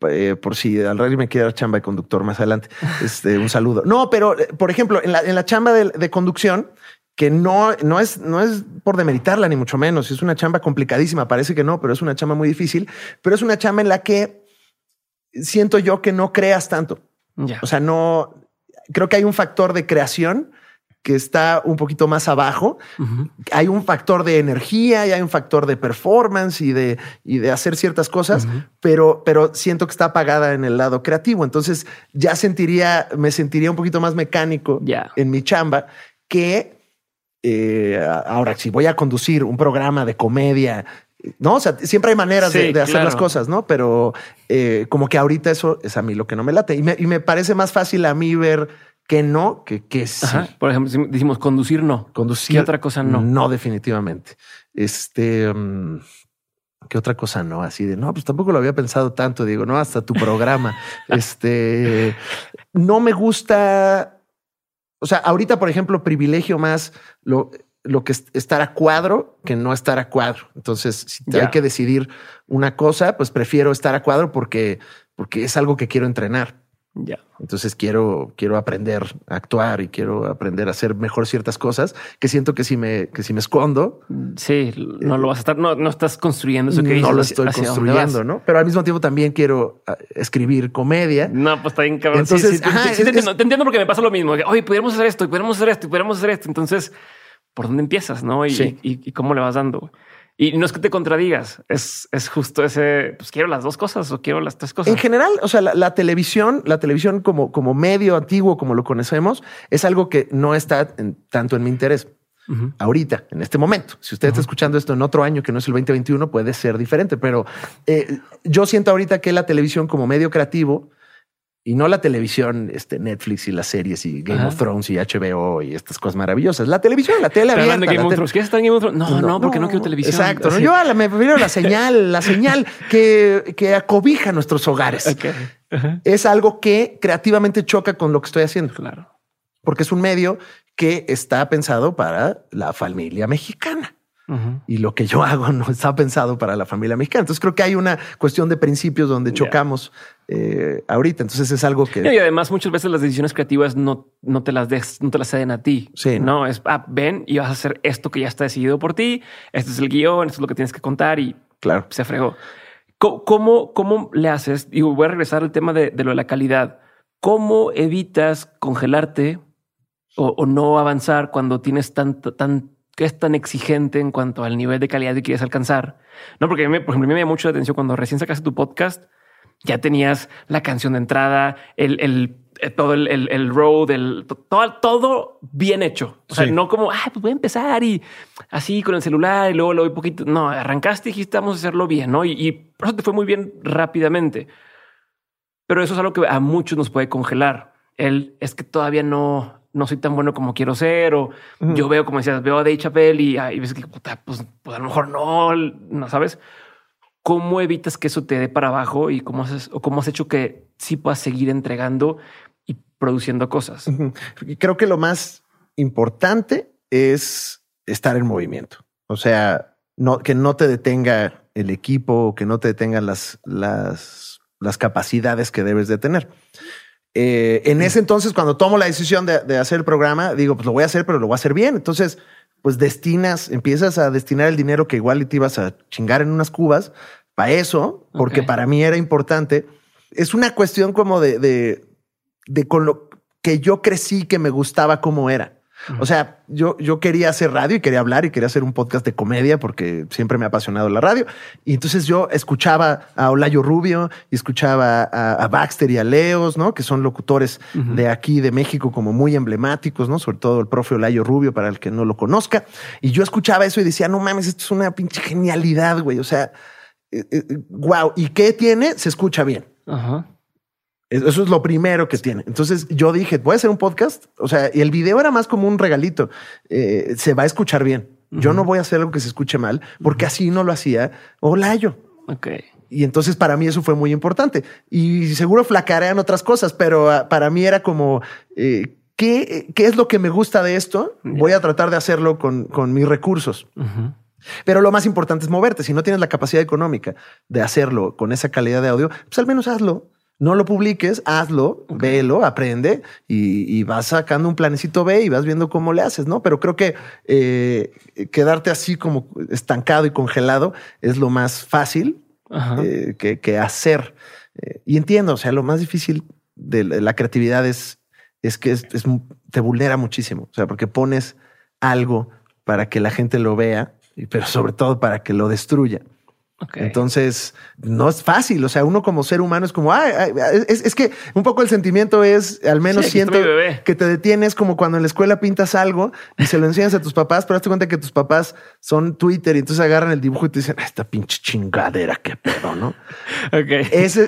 eh, por si al rey me quiere dar chamba de conductor más adelante. [laughs] Este, un saludo. No, pero eh, por ejemplo, en la, en la chamba de, de conducción, que no, no, es, no es por demeritarla, ni mucho menos. Es una chamba complicadísima. Parece que no, pero es una chamba muy difícil. Pero es una chamba en la que siento yo que no creas tanto. Ya. O sea, no creo que hay un factor de creación que está un poquito más abajo. Hay un factor de energía y hay un factor de performance y de, y de hacer ciertas cosas, pero, pero siento que está apagada en el lado creativo. Entonces ya sentiría, me sentiría un poquito más mecánico Ya. en mi chamba que eh, ahora si voy a conducir un programa de comedia, no, o sea, siempre hay maneras de, hacer claro. las cosas, no? Pero eh, como que ahorita eso es a mí lo que no me late y me, y me parece más fácil a mí ver que no que que sí. Ajá. Por ejemplo, si decimos conducir, no. Conducir. ¿Qué otra cosa no? No, definitivamente. Este. mm, ¿Qué otra cosa no? Así de no, pues tampoco lo había pensado tanto. Digo, no, hasta tu programa. [laughs] este. No me gusta. O sea, ahorita, por ejemplo, privilegio más lo, lo que es estar a cuadro que no estar a cuadro. Entonces, si hay que decidir una cosa, pues prefiero estar a cuadro porque, porque es algo que quiero entrenar. Ya. Entonces quiero, quiero aprender a actuar y quiero aprender a hacer mejor ciertas cosas que siento que si me, que si me escondo, Sí, no lo vas a estar, no, no estás construyendo eso que dices no lo estoy construyendo. ¿no? Pero al mismo tiempo también quiero ah, escribir comedia. No, pues está bien cabrón. Sí, Entonces, sí, ajá, sí, es- te, entiendo, es- te entiendo porque me pasa lo mismo. que, Oye, podríamos hacer esto, y podríamos hacer esto, y podríamos hacer esto. Entonces, ¿por dónde empiezas? No? Y, Sí. y, y cómo le vas dando. Y no es que te contradigas, es, es justo ese, pues quiero las dos cosas o quiero las tres cosas. En general, o sea, la, la televisión, la televisión como, como medio antiguo, como lo conocemos, es algo que no está en- tanto en mi interés. Ahorita, en este momento. Si usted está escuchando esto en otro año que no es el 2021, puede ser diferente, pero eh, yo siento ahorita que la televisión como medio creativo y no la televisión, este Netflix y las series y Game Ajá. of Thrones y HBO y estas cosas maravillosas. La televisión, la tele abierta. de Game of Thrones. ¿Quieres estar en Game of Thrones? No, no, porque no, quiero televisión. Exacto. Yo a la- me prefiero la señal, la señal que, que acobija nuestros hogares. Es algo que creativamente choca con lo que estoy haciendo Claro. porque es un medio que está pensado para la familia mexicana. Ujú. Y lo que yo [laughs] hago no está pensado para la familia mexicana. Entonces creo que hay una cuestión de principios donde chocamos eh, ahorita. Entonces es algo que... Y además, muchas veces las decisiones creativas no, no te las des, no te las ceden a ti. Sí. No es ah, ven y vas a hacer esto que ya está decidido por ti. Este es el guion, esto es lo que tienes que contar y Claro. se fregó. ¿Cómo, cómo le haces? Y voy a regresar al tema de, de lo de la calidad. ¿Cómo evitas congelarte o, o no avanzar cuando tienes tanto, tan, que es tan exigente en cuanto al nivel de calidad que quieres alcanzar? No, porque a mí, por ejemplo, a mí me llama mucho la atención cuando recién sacaste tu podcast, ya tenías la canción de entrada, el, el eh, todo el, el, el road, el to- todo, todo bien hecho. O sea, Sí. no como, ah, pues voy a empezar y así con el celular y luego lo voy poquito. No, arrancaste y dijiste, vamos a hacerlo bien, ¿no? Y, y por eso te fue muy bien rápidamente. Pero eso es algo que a muchos nos puede congelar. El es que todavía no, no soy tan bueno como quiero ser, o yo veo, como decías, veo a Dave Chappelle y, y ves que puta, pues, pues a lo mejor no, no sabes. ¿Cómo evitas que eso te dé para abajo y cómo haces o cómo has hecho que sí puedas seguir entregando y produciendo cosas? Creo que lo más importante es estar en movimiento. O sea, no, que no te detenga el equipo, que no te detengan las, las, las capacidades que debes de tener. Eh, en ese entonces, cuando tomo la decisión de, de hacer el programa, digo, pues lo voy a hacer, pero lo voy a hacer bien. Entonces, pues destinas, empiezas a destinar el dinero que igual te ibas a chingar en unas cubas para eso, porque para mí era importante. Es una cuestión como de, de, de con lo que yo crecí que me gustaba cómo era. O sea, yo, yo quería hacer radio y quería hablar y quería hacer un podcast de comedia porque siempre me ha apasionado la radio. Y entonces yo escuchaba a Olayo Rubio y escuchaba a, a Baxter y a Leos, ¿no? Que son locutores de aquí, de México, como muy emblemáticos, ¿no? Sobre todo el profe Olayo Rubio, para el que no lo conozca. Y yo escuchaba eso y decía, no mames, esto es una pinche genialidad, güey. O sea, eh, eh, wow. ¿Y qué tiene? Se escucha bien. Ajá. Eso es lo primero que tiene. Entonces yo dije, voy a hacer un podcast. O sea, y el video era más como un regalito. Eh, se va a escuchar bien. Yo no voy a hacer algo que se escuche mal, porque así no lo hacía Olayo. Ok. Y entonces para mí eso fue muy importante. Y seguro flacarean otras cosas, pero ah, para mí era como, eh, ¿qué, ¿qué es lo que me gusta de esto? Voy a tratar de hacerlo con, con mis recursos. Pero lo más importante es moverte. Si no tienes la capacidad económica de hacerlo con esa calidad de audio, pues al menos hazlo. No lo publiques, hazlo, véelo, aprende y, vas sacando un planecito B y vas viendo cómo le haces, ¿no? Pero creo que eh, quedarte así como estancado y congelado es lo más fácil eh, que, hacer. Eh, y entiendo, o sea, lo más difícil de la creatividad es, es que te vulnera muchísimo, o sea, porque pones algo para que la gente lo vea, pero sobre todo para que lo destruya. Entonces, no es fácil. O sea, uno como ser humano es como, es, que un poco el sentimiento es, al menos siento que te detienes como cuando en la escuela pintas algo y se lo enseñas a tus papás, pero hazte cuenta que tus papás son Twitter y entonces agarran el dibujo y te dicen, esta pinche chingadera, qué pedo, ¿no? Es,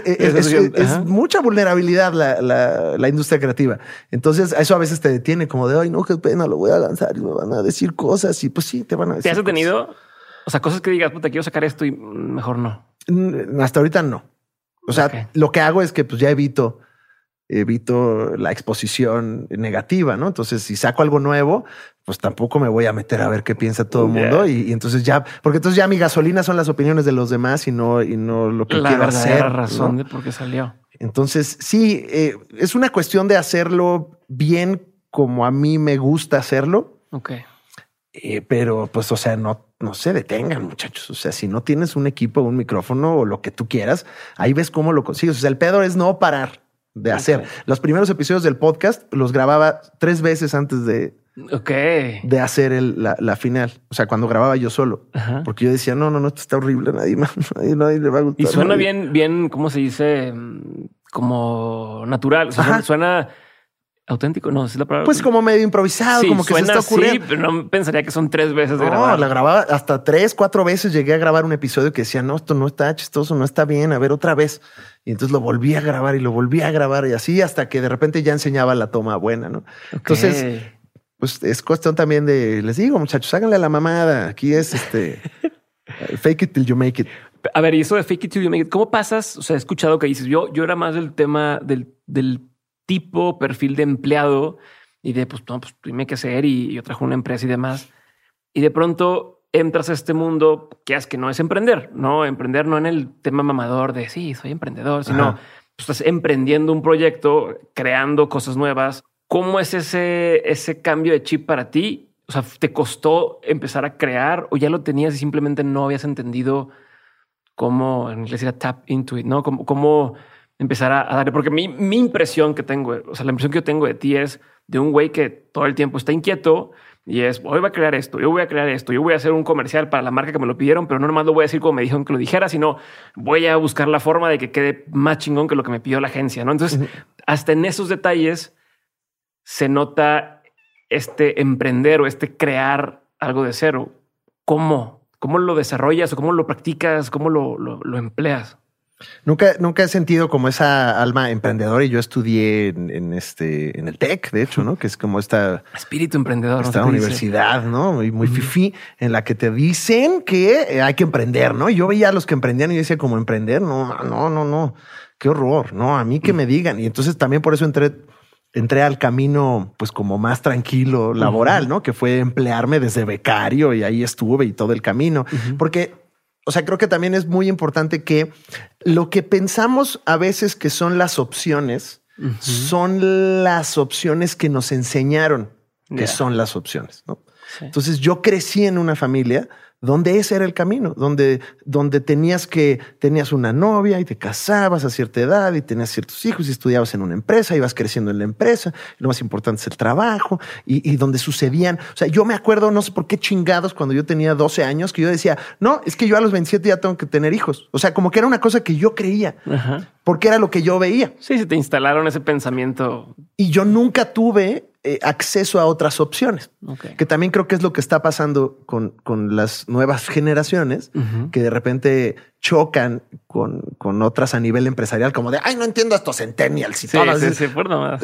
mucha vulnerabilidad la, industria creativa. Entonces, eso a veces te detiene como de, ay, no, qué pena, lo voy a lanzar y me van a decir cosas y pues sí, te van a decir. ¿Te has detenido? O sea, cosas que digas, puta, quiero sacar esto y mejor no. Mm, hasta ahorita no. O sea, lo que hago es que pues ya evito, evito la exposición negativa, ¿no? Entonces, si saco algo nuevo, pues tampoco me voy a meter a ver qué piensa todo el mundo. Y, entonces ya, porque entonces ya mi gasolina son las opiniones de los demás y no, y no lo que la quiero hacer. La razón de por qué salió. Entonces, sí, eh, es una cuestión de hacerlo bien como a mí me gusta hacerlo. Ok. Eh, pero pues, o sea, no, no se detengan, muchachos. O sea, si no tienes un equipo, un micrófono o lo que tú quieras, ahí ves cómo lo consigues. O sea, el pedo es no parar de hacer. Los primeros episodios del podcast los grababa tres veces antes de, de hacer la, final. O sea, cuando grababa yo solo, porque yo decía, no, no, no, esto está horrible, nadie más, [laughs] nadie, le va a gustar. Y suena bien, bien, ¿cómo se dice? Como natural. O sea, suena auténtico, no, es la palabra. Pues como medio improvisado, como que se está ocurriendo. Sí, pero no pensaría que son tres veces de no, la grababa hasta tres, cuatro veces. Llegué a grabar un episodio que decía, no, esto no está chistoso, no está bien, a ver otra vez. Y entonces lo volví a grabar y lo volví a grabar y así hasta que de repente ya enseñaba la toma buena, ¿no? Entonces, pues es cuestión también de, les digo, muchachos, háganle a la mamada. Aquí es este, [laughs] fake it till you make it. A ver, y eso de fake it till you make it, ¿cómo pasas? O sea, he escuchado que dices, yo, yo era más del tema del, del tipo, perfil de empleado y de, pues, no, pues dime qué hacer y yo trajo una empresa y demás. Y de pronto entras a este mundo que es que no es emprender, no emprender no en el tema mamador de sí, soy emprendedor, sino pues, estás emprendiendo un proyecto, creando cosas nuevas. ¿Cómo es ese, ese cambio de chip para ti? O sea, ¿te costó empezar a crear o ya lo tenías y simplemente no habías entendido cómo, en inglés era tap into it, ¿no? Como, cómo empezar a, darle, porque mi, mi impresión que tengo, o sea, la impresión que yo tengo de ti es de un güey que todo el tiempo está inquieto y es, hoy voy a crear esto, yo voy a crear esto, yo voy a hacer un comercial para la marca que me lo pidieron, pero no nomás lo voy a decir como me dijeron que lo dijera, sino voy a buscar la forma de que quede más chingón que lo que me pidió la agencia, ¿no? Entonces, hasta en esos detalles se nota este emprender o este crear algo de cero. ¿Cómo? ¿Cómo lo desarrollas o cómo lo practicas? ¿Cómo lo, lo, lo empleas? Nunca, nunca he sentido como esa alma emprendedora y yo estudié en, este, en el TEC, de hecho, ¿no? Que es como esta espíritu emprendedor, esta universidad, ¿no? Muy, muy fifi en la que te dicen que hay que emprender, ¿no? Y yo veía a los que emprendían y decía como emprender, no, no, no, no, qué horror, no, a mí que me digan. Y entonces también por eso entré, entré al camino, pues como más tranquilo laboral, ¿no? Que fue emplearme desde becario y ahí estuve y todo el camino, porque o sea, creo que también es muy importante que lo que pensamos a veces que son las opciones, son las opciones que nos enseñaron que son las opciones. Entonces yo crecí en una familia donde ese era el camino, donde, donde tenías que, tenías una novia y te casabas a cierta edad y tenías ciertos hijos y estudiabas en una empresa, ibas creciendo en la empresa, lo más importante es el trabajo y, y donde sucedían, o sea, yo me acuerdo, no sé por qué chingados, cuando yo tenía 12 años, que yo decía, no, es que yo a los 27 ya tengo que tener hijos, o sea, como que era una cosa que yo creía, porque era lo que yo veía. Sí, se te instalaron ese pensamiento. Y yo nunca tuve eh, acceso a otras opciones, que también creo que es lo que está pasando con, con las nuevas generaciones, que de repente chocan con, con otras a nivel empresarial, como de, ay, no entiendo estos centennials y sí,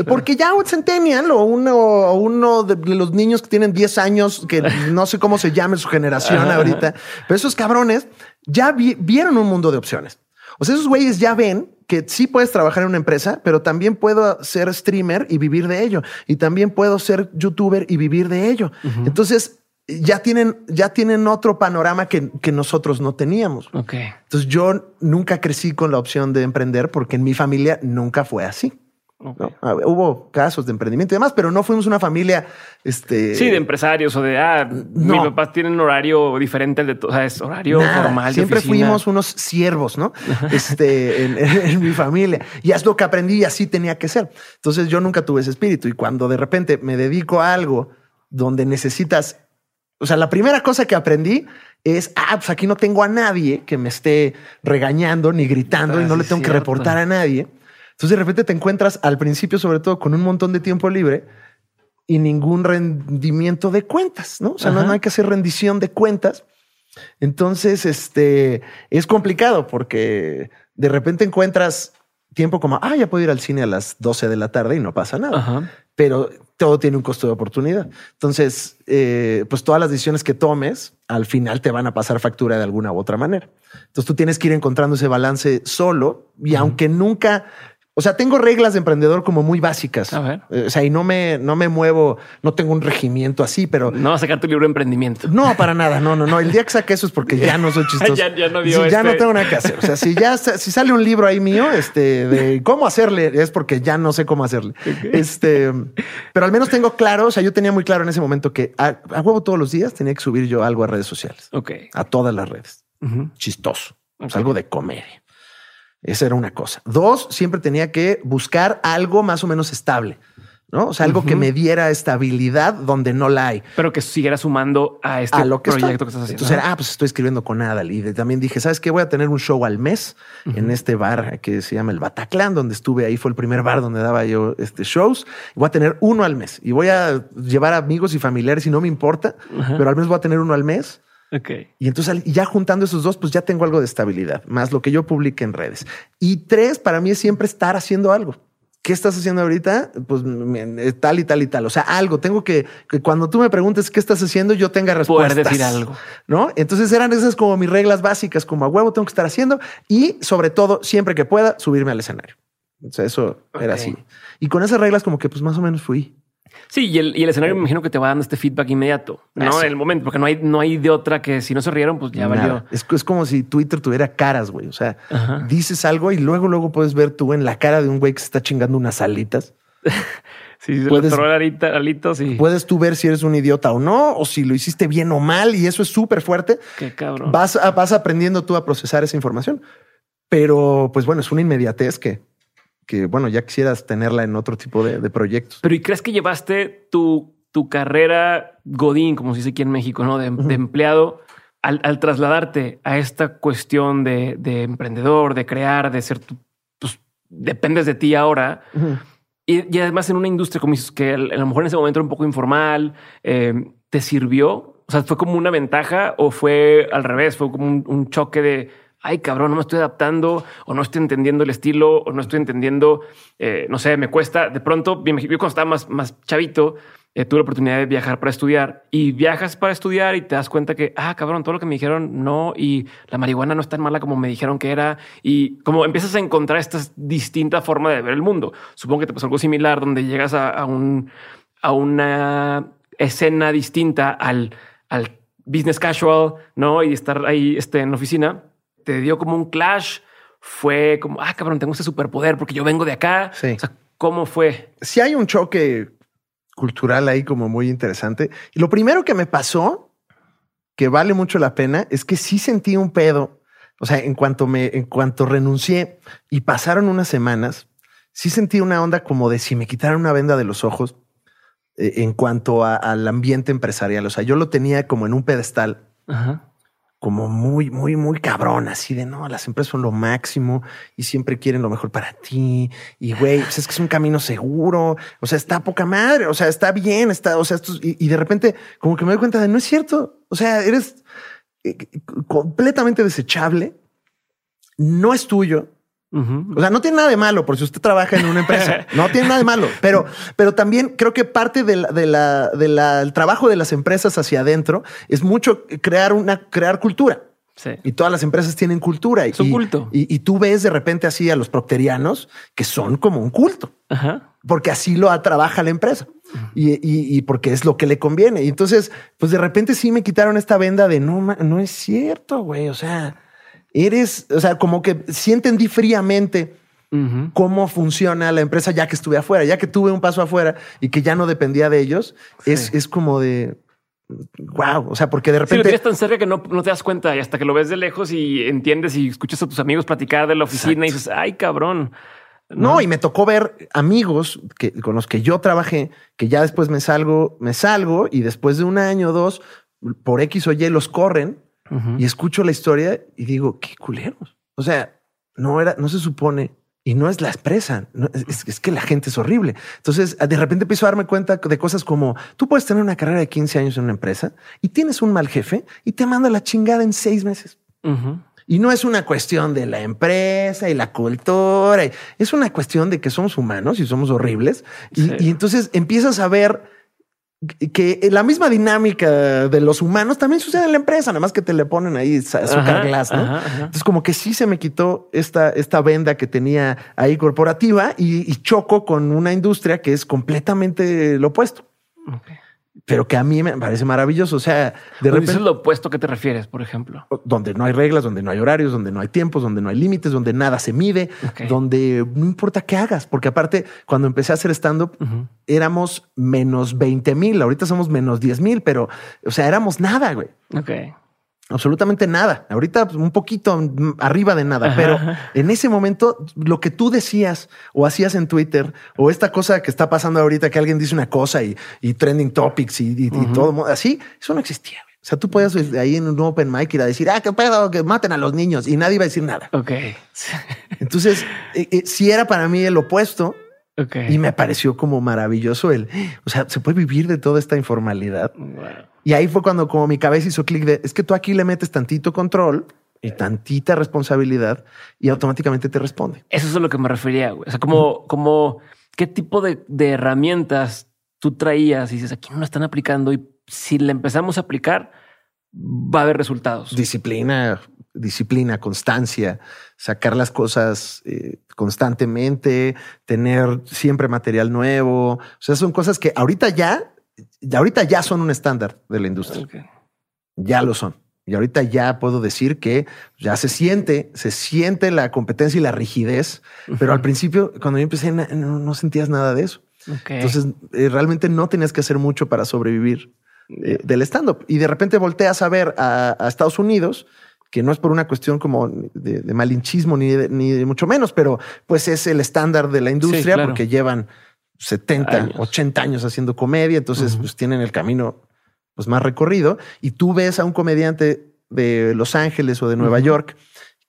Porque ya un centennial o uno, uno de los niños que tienen 10 años, que [laughs] no sé cómo se llame su generación ahorita, pero esos cabrones ya vieron un mundo de opciones. O sea, esos güeyes ya ven que sí puedes trabajar en una empresa, pero también puedo ser streamer y vivir de ello. Y también puedo ser youtuber y vivir de ello. Entonces, ya tienen, ya tienen otro panorama que, que nosotros no teníamos. Ok. Entonces yo nunca crecí con la opción de emprender porque en mi familia nunca fue así. Ok. ¿no? Ah, Hubo casos de emprendimiento y demás, pero no fuimos una familia, este, Sí, de empresarios o de, ah, mis no. papás tienen horario diferente al de todos, o sea, es horario Nada. normal. Siempre fuimos unos siervos, ¿no? [laughs] Este, en, en mi familia. Y es lo que aprendí y así tenía que ser. Entonces yo nunca tuve ese espíritu. Y cuando de repente me dedico a algo donde necesitas, o sea, la primera cosa que aprendí es, ah, pues aquí no tengo a nadie que me esté regañando ni gritando Ah, y no le tengo que cierto. reportar a nadie. Entonces de repente te encuentras al principio, sobre todo con un montón de tiempo libre y ningún rendimiento de cuentas, ¿no? O sea, no, Ajá. no hay que hacer rendición de cuentas. Entonces, este es complicado porque de repente encuentras tiempo como, ah, ya puedo ir al cine a las 12 de la tarde y no pasa nada, Ajá. pero todo tiene un costo de oportunidad. Entonces, eh, pues todas las decisiones que tomes al final te van a pasar factura de alguna u otra manera. Entonces tú tienes que ir encontrando ese balance solo y aunque nunca, o sea, tengo reglas de emprendedor como muy básicas. A ver. Eh, O sea, y no me, no me muevo, no tengo un regimiento así, pero No vas a sacar tu libro de emprendimiento. no, para nada. No, no, no. El día que saque eso es porque ya no soy [laughs] chistoso. Ya- ya no dio Sí, ya este- no tengo nada que hacer. O sea, si ya si sale un libro ahí mío, este de [laughs] cómo hacerle, es porque ya no sé cómo hacerle. Este, pero al menos tengo claro. O sea, yo tenía muy claro en ese momento que a, a huevo todos los días tenía que subir yo algo a redes sociales, Ok. a todas las redes. Chistoso. O sea, Ok. algo de comedia. Esa era una cosa. Dos, siempre tenía que buscar algo más o menos estable, ¿no? O sea, algo que me diera estabilidad donde no la hay. Pero que siguiera sumando a este a lo que proyecto que estás haciendo. Entonces era, ah, pues estoy escribiendo con Adal. Y también dije, ¿sabes qué? Voy a tener un show al mes en este bar que se llama el Bataclan, donde estuve ahí. Fue el primer bar donde daba yo este shows. Voy a tener uno al mes y voy a llevar amigos y familiares y no me importa, pero al menos voy a tener uno al mes. Ok. Y entonces ya juntando esos dos, pues ya tengo algo de estabilidad, más lo que yo publique en redes. Y tres, para mí es siempre estar haciendo algo. ¿Qué estás haciendo ahorita? Pues tal y tal y tal. O sea, algo. Tengo que, que cuando tú me preguntes qué estás haciendo, yo tenga Poder respuestas. decir algo. ¿No? Entonces eran esas como mis reglas básicas, como a huevo tengo que estar haciendo y sobre todo, siempre que pueda, subirme al escenario. O sea, eso era así. Y con esas reglas como que pues más o menos fui. Sí, y el, y el escenario me imagino que te va dando este feedback inmediato, ¿no? Eso. En el momento, porque no hay, no hay de otra que si no se rieron, pues ya valió. Es, es como si Twitter tuviera caras, güey. O sea, Ajá. dices algo y luego, luego puedes ver tú en la cara de un güey que se está chingando unas alitas. [laughs] Sí, se Puedes- le atoró el arita- alito, sí. Puedes tú ver si eres un idiota o no, o si lo hiciste bien o mal, y eso es súper fuerte. Qué cabrón. Vas, vas aprendiendo tú a procesar esa información. Pero, pues bueno, es una inmediatez que, que bueno, ya quisieras tenerla en otro tipo de, de proyectos. Pero ¿y crees que llevaste tu, tu carrera Godín, como se dice aquí en México, ¿no? De, de empleado, al, al trasladarte a esta cuestión de, de emprendedor, de crear, de ser tu, pues dependes de ti ahora. Y, y además en una industria como dices, que a lo mejor en ese momento era un poco informal, eh, ¿te sirvió? O sea, ¿fue como una ventaja o fue al revés? Fue como un, un choque de, ay cabrón, no me estoy adaptando o no estoy entendiendo el estilo o no estoy entendiendo, eh, no sé, me cuesta. De pronto, yo cuando estaba más, más chavito, eh, tuve la oportunidad de viajar para estudiar y viajas para estudiar y te das cuenta que, ah, cabrón, todo lo que me dijeron no y la marihuana no es tan mala como me dijeron que era y como empiezas a encontrar esta distinta forma de ver el mundo. Supongo que te pasó algo similar donde llegas a, un, a una escena distinta al, al business casual, ¿no? Y estar ahí este, en la oficina, te dio como un clash, fue como, ah, cabrón, tengo este superpoder porque yo vengo de acá. Sí. O sea, ¿cómo fue? Si hay un choque cultural ahí como muy interesante. Y lo primero que me pasó, que vale mucho la pena, es que sí sentí un pedo. O sea, en cuanto me, en cuanto renuncié y pasaron unas semanas, sí sentí una onda como de si me quitaran una venda de los ojos eh, en cuanto a- al ambiente empresarial. O sea, yo lo tenía como en un pedestal Ajá. Como muy, muy, muy cabrón, así de no, las empresas son lo máximo y siempre quieren lo mejor para ti. Y güey, pues es que es un camino seguro. O sea, está poca madre. O sea, está bien, está, o sea, y, y de repente como que me doy cuenta de no es cierto. O sea, eres eh, completamente desechable. No es tuyo. O sea, no tiene nada de malo por si usted trabaja en una empresa. No tiene nada de malo, pero, pero también creo que parte del de la, de la- el trabajo de las empresas hacia adentro es mucho crear una, crear cultura. Sí. Y todas las empresas tienen cultura. Es un y, culto. Y, y tú ves de repente así a los procterianos que son como un culto, Ajá. porque así lo trabaja la empresa y, y- y porque es lo que le conviene. Y entonces, pues de repente sí me quitaron esta venda de no, no es cierto, güey. O sea, eres, o sea, como que sí entendí fríamente cómo funciona la empresa ya que estuve afuera, ya que tuve un paso afuera y que ya no dependía de ellos. Es, Sí. es como de wow. O sea, porque de Sí, lo repente tienes tan cerca que no, no te das cuenta y hasta que lo ves de lejos y entiendes y escuchas a tus amigos platicar de la oficina y dices, ay, cabrón. No, y me tocó ver amigos que, con los que yo trabajé, que ya después me salgo, me salgo y después de un año o dos, por X o Y los corren Y escucho la historia y digo, qué culeros. O sea, no era, no se supone y no es la empresa, no, es, es que la gente es horrible. Entonces, de repente empiezo a darme cuenta de cosas como tú puedes tener una carrera de 15 años en una empresa y tienes un mal jefe y te manda la chingada en seis meses. Y no es una cuestión de la empresa y la cultura, es una cuestión de que somos humanos y somos horribles. Y entonces empiezas a ver que la misma dinámica de los humanos también sucede en la empresa, nada más que te le ponen ahí azúcar glass, ¿no? ajá, ajá. Entonces como que sí se me quitó esta, esta venda que tenía ahí corporativa y, y choco con una industria que es completamente lo opuesto, Ok. Pero que a mí me parece maravilloso. O sea, de Cuando repente dices lo opuesto, ¿a qué te refieres, por ejemplo? donde no hay reglas, donde no hay horarios, donde no hay tiempos, donde no hay límites, donde nada se mide, donde no importa qué hagas, porque aparte cuando empecé a hacer stand-up éramos menos 20 mil, ahorita somos menos 10 mil, pero o sea, éramos nada, güey. Ok. Absolutamente nada. Ahorita pues, un poquito mm, arriba de nada, Ajá, pero en ese momento lo que tú decías o hacías en Twitter o esta cosa que está pasando ahorita que alguien dice una cosa y, y trending topics y, y- y todo así, eso no existía. O sea, tú podías eh, ahí en un open mic ir a decir, ah, qué pedo, que maten a los niños y nadie iba a decir nada. Ok. Entonces, eh, eh, sí era para mí el opuesto y me pareció como maravilloso el, o sea, se puede vivir de toda esta informalidad. Wow. Y ahí fue cuando como mi cabeza hizo clic de, es que tú aquí le metes tantito control y tantita responsabilidad y automáticamente te responde. Eso es a lo que me refería. güey. O sea, como, como qué tipo de, de herramientas tú traías y dices aquí no la están aplicando y si la empezamos a aplicar va a haber resultados. Disciplina, disciplina, constancia, sacar las cosas eh, constantemente, tener siempre material nuevo. O sea, son cosas que ahorita ya, ahorita ya son un estándar de la industria. Ya lo son. Y ahorita ya puedo decir que ya se siente, se siente la competencia y la rigidez, pero al principio, cuando yo empecé, no, no sentías nada de eso. Entonces, eh, realmente no tenías que hacer mucho para sobrevivir eh, del stand-up. Y de repente volteas a ver a, a Estados Unidos, que no es por una cuestión como de, de malinchismo ni de, ni de mucho menos, pero pues es el estándar de la industria claro. porque llevan 70, Años. 80 años haciendo comedia, entonces pues tienen el camino pues más recorrido y tú ves a un comediante de Los Ángeles o de Nueva. York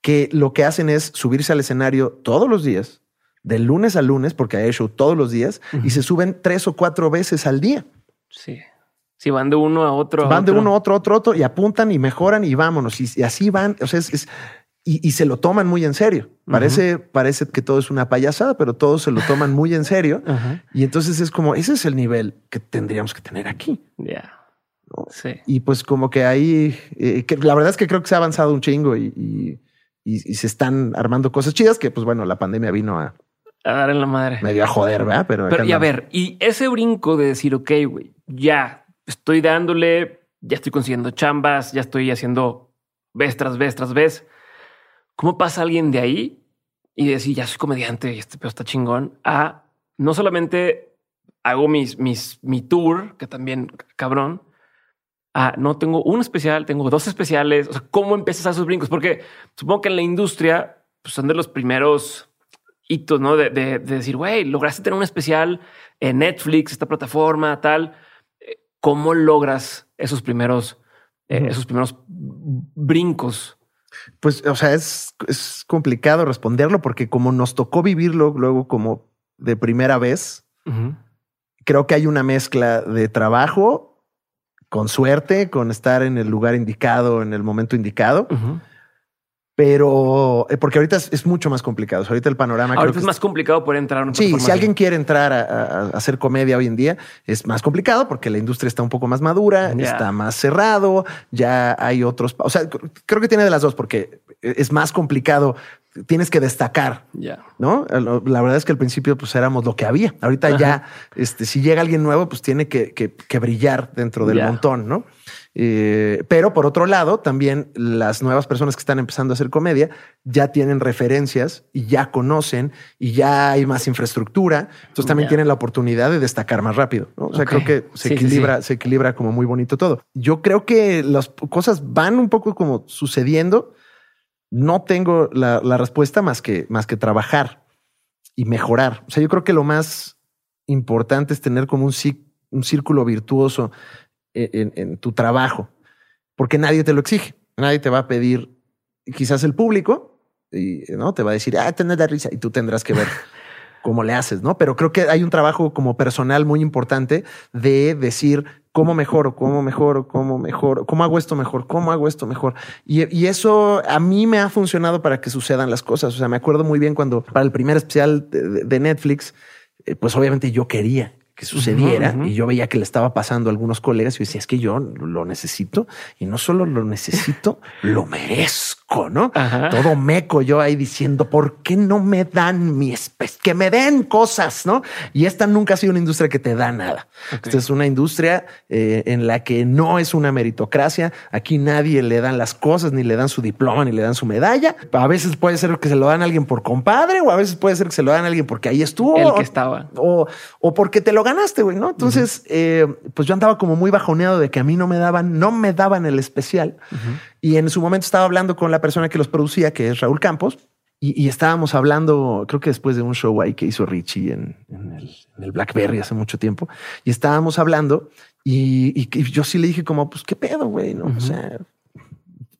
que lo que hacen es subirse al escenario todos los días, de lunes a lunes, porque hay show todos los días, y se suben tres o cuatro veces al día. Sí. Si van de uno a otro. a Van de uno a otro, otro, a otro, y apuntan y mejoran y vámonos. Y, y así van. O sea, es, es- y, y se lo toman muy en serio. Parece, parece que todo es una payasada, pero todos se lo toman muy en serio. [laughs] Y entonces es como, ese es el nivel que tendríamos que tener aquí. Ya. ¿no? Sí. Y pues como que ahí, eh, que la verdad es que creo que se ha avanzado un chingo y, y- se están armando cosas chidas que pues bueno, la pandemia vino a A dar en la madre. medio a joder, ¿verdad? Pero, y a ver, y ese brinco de decir, ok, güey, ya estoy dándole, ya estoy consiguiendo chambas, ya estoy haciendo vez tras vez tras vez. ¿Cómo pasa alguien de ahí y decir, ya soy comediante y este pedo está chingón? A no solamente hago mis, mis, mi tour, que también cabrón. A no tengo un especial, tengo dos especiales. O sea, ¿cómo empiezas a esos brincos? Porque supongo que en la industria pues, son de los primeros hitos, ¿no? De, de- de decir, güey, lograste tener un especial en Netflix, esta plataforma, tal. Eh, ¿Cómo logras esos primeros, eh, esos primeros brincos? Pues, o sea, es, es complicado responderlo porque como nos tocó vivirlo luego como de primera vez, creo que hay una mezcla de trabajo con suerte, con estar en el lugar indicado, en el momento indicado. Pero eh, porque ahorita es, es mucho más complicado. O sea, ahorita el panorama creo Ahorita que es más complicado poder entrar a una Sí, si alguien quiere entrar a, a- a hacer comedia hoy en día, es más complicado porque la industria está un poco más madura, está más cerrado, ya hay otros. O sea, cr- creo que tiene de las dos porque es más complicado. Tienes que destacar, Ya. ¿no? Lo- La verdad es que al principio pues éramos lo que había. Ahorita ya, este, si llega alguien nuevo, pues tiene que, que- que brillar dentro del montón, ¿no? Eh, pero por otro lado, también las nuevas personas que están empezando a hacer comedia ya tienen referencias y ya conocen y ya hay más infraestructura. Entonces también tienen la oportunidad de destacar más rápido. ¿no? O sea, creo que se Sí, sí, equilibra, se equilibra como muy bonito todo. Yo creo que las cosas van un poco como sucediendo. No tengo la, la respuesta más que, más que trabajar y mejorar. O sea, yo creo que lo más importante es tener como un, un círculo virtuoso en, tu trabajo, porque nadie te lo exige. Nadie te va a pedir, quizás el público, y no te va a decir, ah, tenés la risa, y tú tendrás que ver [laughs] cómo le haces, ¿no? Pero creo que hay un trabajo como personal muy importante de decir cómo mejoro, cómo mejoro, cómo mejoro, cómo hago esto mejor, cómo hago esto mejor. Y, y eso a mí me ha funcionado para que sucedan las cosas. O sea, me acuerdo muy bien cuando para el primer especial de, de- de Netflix, eh, pues obviamente yo quería que sucediera y yo veía que le estaba pasando a algunos colegas y yo decía, es que yo lo necesito y no solo lo necesito, lo merezco, ¿no? Ajá. Todo meco yo ahí diciendo, ¿por qué no me dan mi especie? Que me den cosas, ¿no? Y esta nunca ha sido una industria que te da nada. Esta es una industria eh, en la que no es una meritocracia. Aquí nadie le dan las cosas, ni le dan su diploma, ni le dan su medalla. A veces puede ser que se lo dan a alguien por compadre, o a veces puede ser que se lo dan a alguien porque ahí estuvo. El que estaba. O, o porque te lo ganaste, güey, ¿no? Entonces, eh, pues yo andaba como muy bajoneado de que a mí no me daban, no me daban el especial. Y en su momento estaba hablando con la persona que los producía, que es Raúl Campos, y, y estábamos hablando, creo que después de un show ahí que hizo Richie en, en el, en el Blackberry hace mucho tiempo, y estábamos hablando, y, y que yo sí le dije como, pues, ¿qué pedo, güey? ¿no? O sea,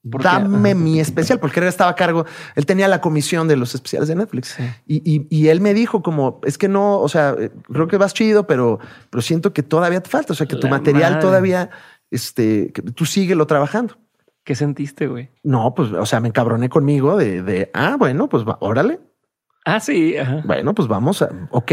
¿Por qué? dame mi especial, porque él estaba a cargo, él tenía la comisión de los especiales de Netflix. Sí. Y, y- y él me dijo como, es que no, o sea, creo que vas chido, pero, pero siento que todavía te falta, o sea, que tu La material madre. todavía, este, que tú síguelo trabajando. ¿Qué sentiste, güey? No, pues, o sea, me encabroné conmigo de, de ah, bueno, pues va- órale, Ah, sí. Ajá. bueno, pues vamos a, ok,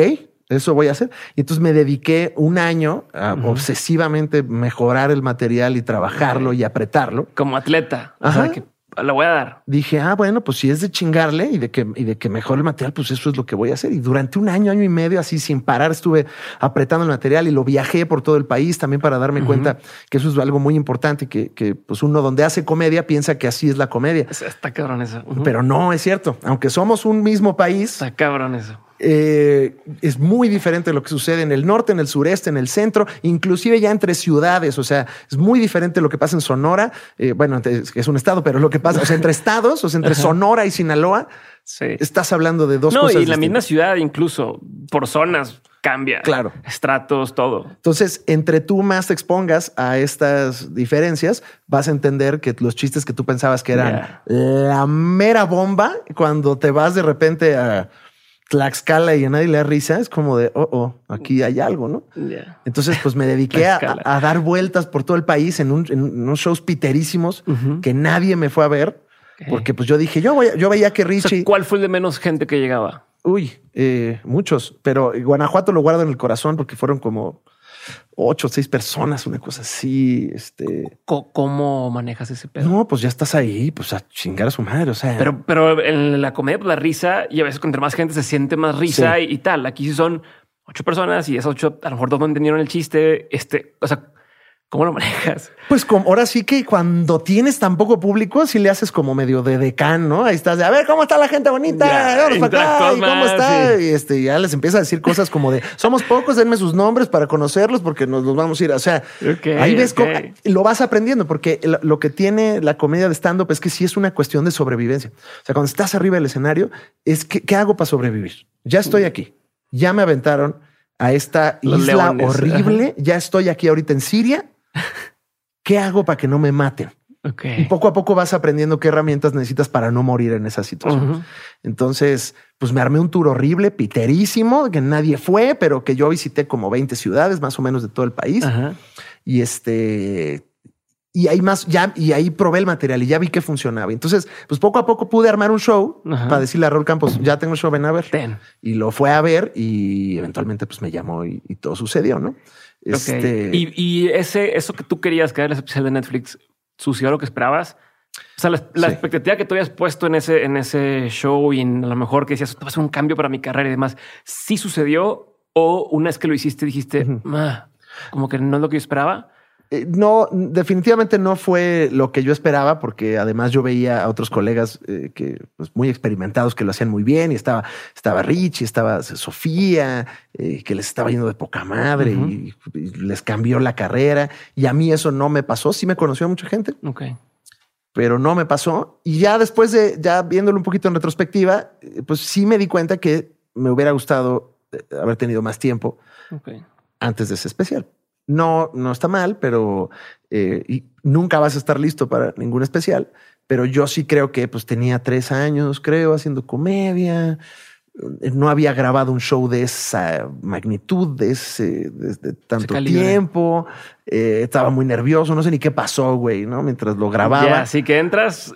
eso voy a hacer. Y entonces me dediqué un año a obsesivamente mejorar el material y trabajarlo y apretarlo. Como atleta. O Ajá. sea, que la voy a dar. dije, ah, bueno, pues si es de chingarle y de que, y de que mejore el material, pues eso es lo que voy a hacer. Y durante un año, año y medio, así sin parar, estuve apretando el material y lo viajé por todo el país también para darme cuenta que eso es algo muy importante, que, que pues uno donde hace comedia piensa que así es la comedia. Está cabrón eso. Pero no es cierto. Aunque somos un mismo país, Está cabrón eso. Eh, es muy diferente lo que sucede en el norte, en el sureste, en el centro, inclusive ya entre ciudades. O sea, es muy diferente lo que pasa en Sonora. eh, bueno, es un estado, pero lo que pasa, o sea, entre [laughs] estados, o sea, entre Sonora y Sinaloa, Sí. estás hablando de dos no, cosas. y la misma ciudad, incluso por zonas, cambia. Claro. Estratos, todo. Entonces, entre tú más te expongas a estas diferencias, vas a entender que los chistes que tú pensabas que eran la mera bomba, cuando te vas de repente a Tlaxcala y a nadie le da risa, es como de, oh, oh, aquí hay algo, ¿no? Entonces, pues me dediqué a, dar vueltas por todo el país en, un- en unos shows piterísimos que nadie me fue a ver. Porque pues yo dije, yo, voy, yo veía que O sea, Richie, ¿Cuál fue el de menos gente que llegaba? uy, eh, muchos, pero Guanajuato lo guardo en el corazón porque fueron como ocho o seis personas, una cosa así. Este, ¿Cómo manejas ese pedo? no, pues ya estás ahí, pues a chingar a su madre. O sea, Pero, pero en la comedia, pues, la risa y a veces entre más gente se siente más risa Sí. y, y tal. Aquí sí son ocho personas y esas ocho a lo mejor dos no entendieron el chiste. Este, o sea, ¿cómo lo manejas? pues como ahora sí que cuando tienes tan poco público, sí le haces como medio de decán, ¿no? Ahí estás de a ver cómo está la gente bonita, Ya, para acá, y cómo está. sí. Y este ya les empieza a decir cosas como de somos pocos, denme sus nombres para conocerlos porque nos los vamos a ir. O sea, ahí ves ok. cómo lo vas aprendiendo, porque lo, lo que tiene la comedia de stand-up es que sí es una cuestión de sobrevivencia. O sea, cuando estás arriba del escenario, es que, ¿qué hago para sobrevivir? Ya estoy aquí, ya me aventaron a esta Los isla leones. horrible, ya estoy aquí ahorita en Siria. ¿Qué hago para que no me maten? Y poco a poco vas aprendiendo qué herramientas necesitas para no morir en esa situación. Entonces, pues me armé un tour horrible, piterísimo, que nadie fue, pero que yo visité como 20 ciudades más o menos de todo el país. Ajá. Y este, y ahí más, ya, y ahí probé el material y ya vi que funcionaba. Entonces, pues poco a poco pude armar un show Ajá. para decirle a Raúl Campos, ya tengo el show, ven a ver. Ten. Y lo fue a ver y eventualmente pues me llamó y, y todo sucedió, ¿no? Este, Y, y ese, eso que tú querías que era el especial de Netflix, ¿sucedió lo que esperabas? O sea, la, la Sí. expectativa que tú habías puesto en ese, en ese show y en, a lo mejor que decías, esto va a ser un cambio para mi carrera y demás, ¿sí sucedió? O una vez que lo hiciste dijiste. "Ah, como que no es lo que yo esperaba. Eh, No, definitivamente no fue lo que yo esperaba, porque además yo veía a otros colegas eh, que pues, muy experimentados que lo hacían muy bien y estaba, estaba Rich y estaba Sofía, eh, que les estaba yendo de poca madre y, y les cambió la carrera. Y a mí eso no me pasó. Sí me conoció mucha gente, Ok. pero no me pasó. Y ya después de, ya viéndolo un poquito en retrospectiva, pues sí me di cuenta que me hubiera gustado haber tenido más tiempo antes de ese especial. No, no está mal, pero eh, y nunca vas a estar listo para ningún especial. Pero yo sí creo que pues tenía tres años, creo, haciendo comedia. No había grabado un show de esa magnitud, de ese, de, de tanto tiempo. Eh, estaba muy nervioso, no sé ni qué pasó, güey, ¿no? Mientras lo grababa. Ya, así que entras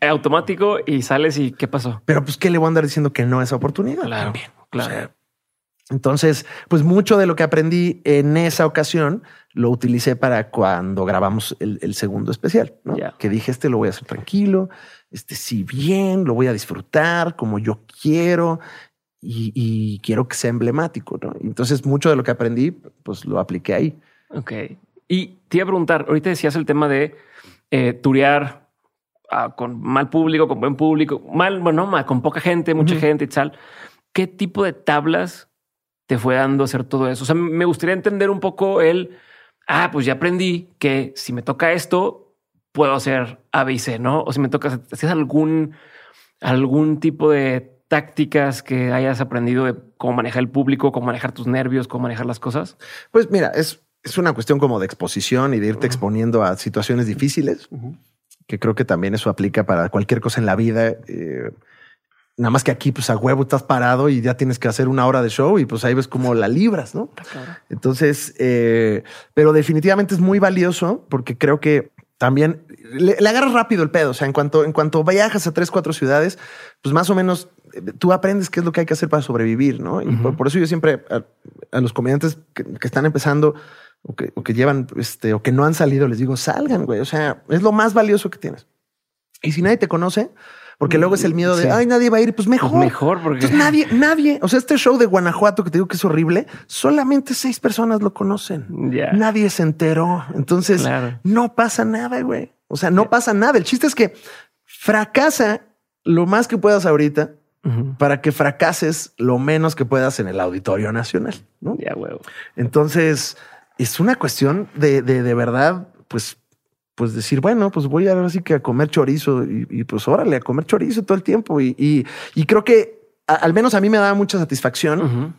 automático y sales y ¿qué pasó? Pero pues, ¿qué le voy a andar diciendo que no a esa oportunidad? Claro, También. claro. O sea, entonces, pues mucho de lo que aprendí en esa ocasión lo utilicé para cuando grabamos el, el segundo especial. Que dije, este lo voy a hacer tranquilo, este sí bien, lo voy a disfrutar como yo quiero y, y quiero que sea emblemático, ¿no? Entonces, mucho de lo que aprendí, pues lo apliqué ahí. Ok. Y te iba a preguntar, ahorita decías el tema de eh, turear ah, con mal público, con buen público, mal, bueno, mal, con poca gente, mucha gente y tal. ¿Qué tipo de tablas te fue dando hacer todo eso? O sea, me gustaría entender un poco el, ah, pues ya aprendí que si me toca esto, puedo hacer A, B y C, ¿no? O si me toca, ¿hacías algún, algún tipo de tácticas que hayas aprendido de cómo manejar el público, cómo manejar tus nervios, cómo manejar las cosas? Pues mira, es, es una cuestión como de exposición y de irte exponiendo a situaciones difíciles. que creo que también eso aplica para cualquier cosa en la vida. eh, nada más que aquí, pues a huevo estás parado y ya tienes que hacer una hora de show y pues ahí ves cómo la libras, ¿no? Entonces, eh, pero definitivamente es muy valioso porque creo que también le, le agarras rápido el pedo. O sea, en cuanto, en cuanto viajas a tres, cuatro ciudades, pues más o menos eh, tú aprendes qué es lo que hay que hacer para sobrevivir, ¿no? Y por, por eso yo siempre a, a los comediantes que, que están empezando o que, o que llevan, este, o que no han salido, les digo, salgan, güey. O sea, es lo más valioso que tienes. Y si nadie te conoce, porque luego es el miedo de, Sí. ay, nadie va a ir, pues mejor. Pues mejor, porque Entonces nadie, [laughs] nadie, o sea, este show de Guanajuato que te digo que es horrible, solamente seis personas lo conocen. Nadie se enteró. Entonces Claro. no pasa nada, güey. O sea, no pasa nada. El chiste es que fracasa lo más que puedas ahorita para que fracases lo menos que puedas en el Auditorio Nacional, ¿no? Ya, huevo. Entonces es una cuestión de, de, de verdad, pues, pues decir, bueno, pues voy ahora sí que a comer chorizo y, y, pues órale, a comer chorizo todo el tiempo. Y, y, y creo que a- al menos a mí me da mucha satisfacción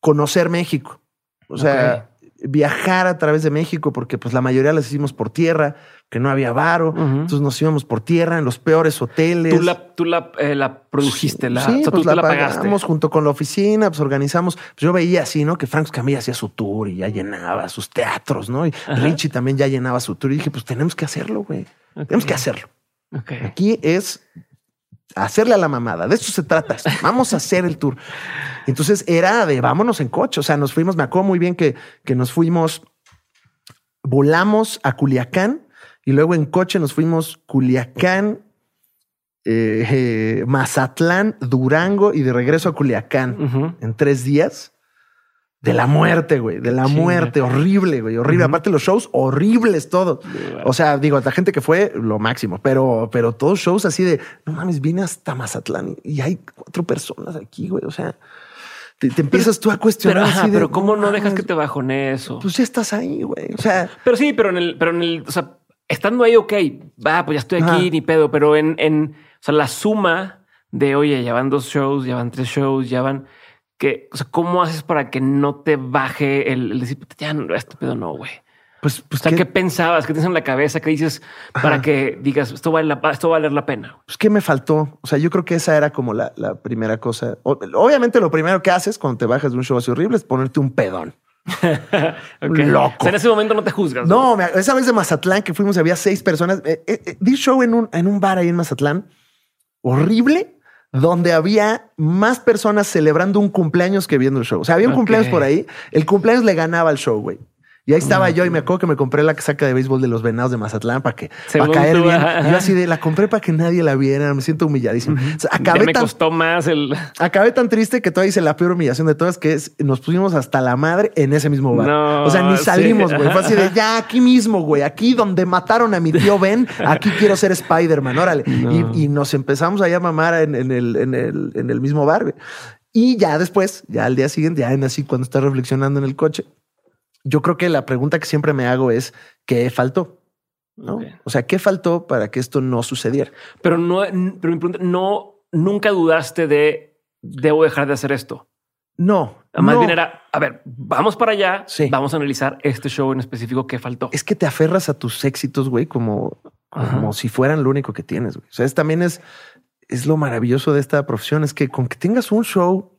conocer México. O sea, viajar a través de México, porque pues la mayoría las hicimos por tierra, que no había varo. Entonces nos íbamos por tierra en los peores hoteles. Tú la, tú la, eh, la produjiste, la, Sí, o sea, pues tú la, te la pagaste. pagamos junto con la oficina, pues organizamos. Pues yo veía así, ¿no? Que Frank Camilla hacía su tour y ya llenaba sus teatros, ¿no? Y Ajá. Richie también ya llenaba su tour. Y dije, pues tenemos que hacerlo, güey. Tenemos que hacerlo. Aquí es hacerle a la mamada. De esto se trata. [laughs] Vamos a hacer el tour. Entonces era de vámonos en coche. O sea, nos fuimos, me acuerdo muy bien que, que nos fuimos, volamos a Culiacán y luego en coche nos fuimos Culiacán, eh, eh, Mazatlán, Durango y de regreso a Culiacán en tres días. De la muerte, güey, de la Chinga. muerte, horrible, güey, horrible. Ujú. Aparte los shows horribles todos. O sea, digo, la gente que fue lo máximo, pero, pero todos shows así de no mames, vine hasta Mazatlán y hay cuatro personas aquí, güey. O sea, te, te empiezas tú a Pero, cuestionar. ajá, así de, pero ¿cómo no dejas que te bajone eso? Pues ya estás ahí, güey. O sea, Pero sí, pero en el, pero en el, o sea, estando ahí, ok, va, pues ya estoy aquí, Ajá. ni pedo, pero en, en, o sea, la suma de, oye, ya van dos shows, ya van tres shows, ya van, que, o sea, ¿cómo haces para que no te baje el, el decir, "Puta, ya, no, este pedo no, güey? pues, pues, O sea, ¿qué, ¿qué pensabas? ¿Qué tienes en la cabeza? ¿Qué dices para Ajá. que digas, esto vale la, esto va a valer la pena? pues, ¿qué me faltó? O sea, yo creo que esa era como la, la primera cosa. Obviamente, lo primero que haces cuando te bajas de un show así horrible es ponerte un pedón. [laughs] okay. Loco. O sea, en ese momento no te juzgas. No, me- esa vez de Mazatlán que fuimos, había seis personas. Eh, eh, eh, di show en un, en un bar ahí en Mazatlán, horrible, donde había más personas celebrando un cumpleaños que viendo el show. O sea, había un cumpleaños por ahí. El cumpleaños le ganaba al show, güey. Y ahí estaba yo y me acuerdo que me compré la casaca de béisbol de los venados de Mazatlán para que para caer tú, bien. ajá. Yo así de la compré para que nadie la viera. Me siento humilladísimo. O sea, Ya acabé me tan costó más el. Acabé tan triste que todavía hice la peor humillación de todas, que es nos pusimos hasta la madre en ese mismo bar. No, o sea, ni salimos, güey. Fue así de [laughs] ya aquí mismo, güey. Aquí donde mataron a mi tío Ben, aquí quiero ser Spider-Man. Órale. No. Y, y nos empezamos allá a mamar en, en el, en, el, en el mismo bar. güey. Y ya después, ya al día siguiente, ya en así cuando estás reflexionando en el coche, yo creo que la pregunta que siempre me hago es ¿qué faltó? ¿no? O sea, ¿qué faltó para que esto no sucediera? Pero no, pero mi pregunta, no, nunca dudaste de debo dejar de hacer esto. No. Más no. bien era, a ver, vamos para allá. Sí. Vamos a analizar este show en específico que faltó. es que te aferras a tus éxitos, güey, como, como si fueran lo único que tienes. Güey. O sea, es, también es, es lo maravilloso de esta profesión, es que con que tengas un show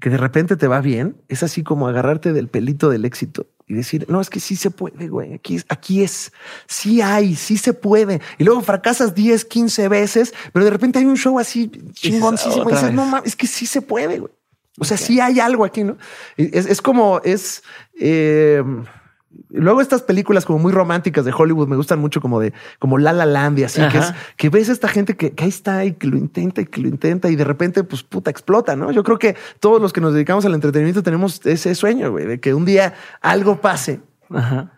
que de repente te va bien, es así como agarrarte del pelito del éxito y decir, no, es que sí se puede, güey, aquí es, aquí es, sí hay, sí se puede. Y luego fracasas 10, 15 veces, pero de repente hay un show así chingoncísimo y dices, vez. no mames, es que sí se puede, güey. O sea, sí hay algo aquí, ¿no? Es, es como, es... eh, Luego estas películas como muy románticas de Hollywood me gustan mucho como de como La La Land y así que es que ves a esta gente que, que ahí está y que lo intenta y que lo intenta y de repente pues puta explota, ¿no? Yo creo que todos los que nos dedicamos al entretenimiento tenemos ese sueño, güey, de que un día algo pase Ajá.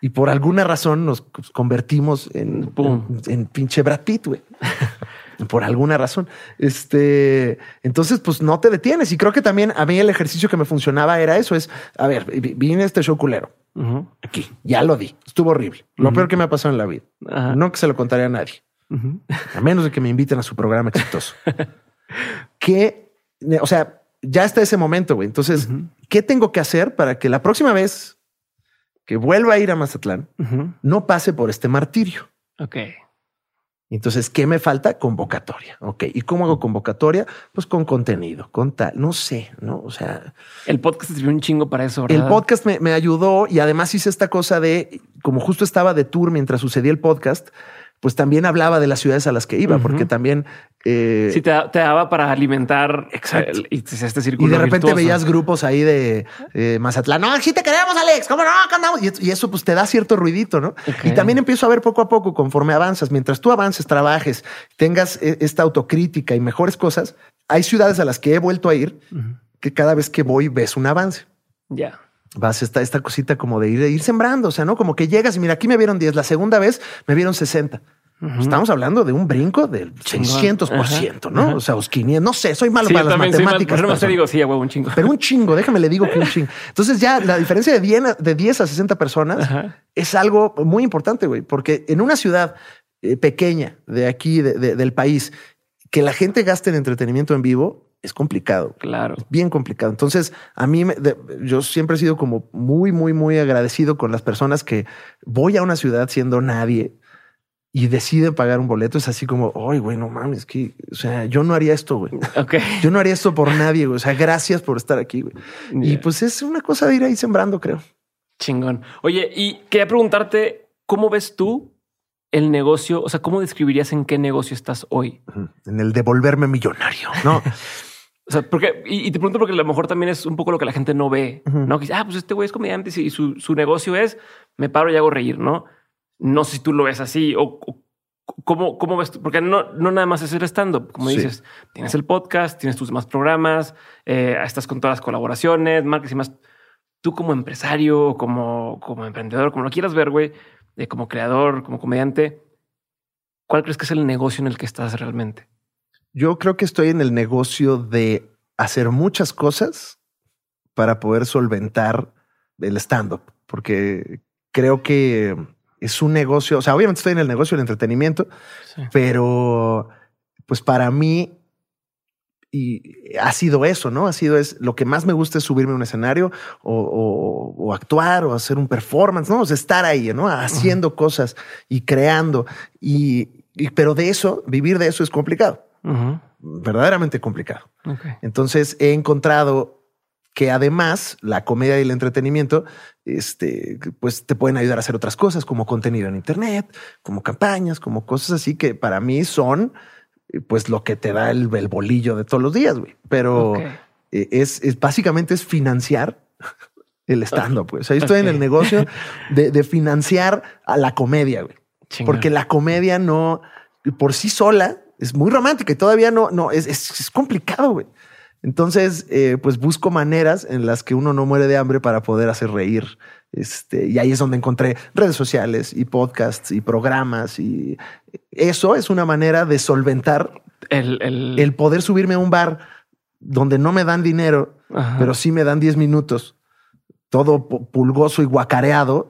y por alguna razón nos convertimos en, en, en pinche Brad Pitt, güey. [laughs] por alguna razón. Este, entonces, pues no te detienes. Y creo que también a mí el ejercicio que me funcionaba era eso: es a ver, vi- vine a este show culero Aquí, ya lo di, estuvo horrible. Lo peor que me ha pasado en la vida. Ajá. No que se lo contaré a nadie, a menos de que me inviten a su programa exitoso. que, o sea, ya está ese momento, güey. Entonces. ¿qué tengo que hacer para que la próxima vez que vuelva a ir a Mazatlán no pase por este martirio? Ok. Entonces, ¿qué me falta? Convocatoria. Ok. ¿Y cómo hago convocatoria? Pues con contenido, con tal, no sé, no? O sea, El podcast sirvió un chingo para eso, ¿verdad? el podcast me, me ayudó y además hice esta cosa de, como justo estaba de tour mientras sucedía el podcast, pues también hablaba de las ciudades a las que iba, porque también... eh, Sí, te, te daba para alimentar Exacto. el- y hacía este y círculo. de repente virtuoso. veías grupos ahí de eh, Mazatlán. No, sí te queremos, Alex. ¿Cómo no? Andamos. Y, y eso pues te da cierto ruidito, ¿no? Y también empiezo a ver poco a poco, conforme avanzas, mientras tú avances, trabajes, tengas eh, esta autocrítica y mejores cosas, hay ciudades a las que he vuelto a ir que cada vez que voy ves un avance. Ya. Vas esta, esta cosita como de ir, de ir sembrando, o sea, ¿no? Como que llegas y mira, aquí me vieron 10, la segunda vez me vieron 60. Ujú. Estamos hablando de un brinco del Chingón. 600%, ¿no? Ajá. O sea, los 500, no sé, soy malo Sí, para las mal. matemáticas. Pero no te digo, sí, huevo, un chingo. Pero un chingo, déjame le digo que un [laughs] chingo. Entonces ya la diferencia de 10, a- de 10 a 60 personas es algo muy importante, güey, porque en una ciudad eh, pequeña de aquí, de- de- del país, que la gente gaste en entretenimiento en vivo es complicado, Claro. bien complicado. Entonces, a mí, me- de- yo siempre he sido como muy, muy, muy agradecido con las personas que voy a una ciudad siendo nadie y deciden pagar un boleto. Es así como, ay, güey, no mames, que, o sea, yo no haría esto, güey. [laughs] Ok. Yo no haría esto por nadie, güey. O sea, gracias por estar aquí, güey. Y pues es una cosa de ir ahí sembrando, creo. Chingón. Oye, y quería preguntarte, ¿cómo ves tú el negocio? O sea, ¿cómo describirías en qué negocio estás hoy? En el devolverme millonario, ¿no? [laughs] O sea, porque, y, y te pregunto porque a lo mejor también es un poco lo que la gente no ve. ¿no? Que dice, ah, pues este güey es comediante y su, su negocio es, me paro y hago reír, ¿no? No sé si tú lo ves así o, o cómo, cómo ves tú, porque no, no nada más es el stand-up, como Sí. dices, tienes el podcast, tienes tus demás programas, eh, estás con todas las colaboraciones, marcas y más. Tú como empresario, como, como emprendedor, como lo quieras ver, güey, eh, como creador, como comediante, ¿cuál crees que es el negocio en el que estás realmente? Yo creo que estoy en el negocio de hacer muchas cosas para poder solventar el stand-up, porque creo que es un negocio, o sea, obviamente estoy en el negocio del entretenimiento, Sí. pero pues para mí y ha sido eso, ¿no? Ha sido es lo que más me gusta es subirme a un escenario o, o- o actuar o hacer un performance, ¿no? O sea, estar ahí, ¿no? Haciendo cosas y creando. Y, y- pero de eso, vivir de eso es complicado, Verdaderamente complicado. Entonces he encontrado que además la comedia y el entretenimiento, este, pues te pueden ayudar a hacer otras cosas como contenido en Internet, como campañas, como cosas así que para mí son pues lo que te da el, bolillo de todos los días, güey. Pero e, es, básicamente es financiar [laughs] el stand-up. Pues. ahí estoy en el negocio [laughs] de, financiar a la comedia, güey. Porque la comedia no, por sí sola, es muy romántica y todavía no, no, es, es complicado, güey. Entonces, eh, pues busco maneras en las que uno no muere de hambre para poder hacer reír. Este, y ahí es donde encontré redes sociales y podcasts y programas y eso es una manera de solventar el, el... poder subirme a un bar donde no me dan dinero, pero sí me dan 10 minutos todo pulgoso y guacareado,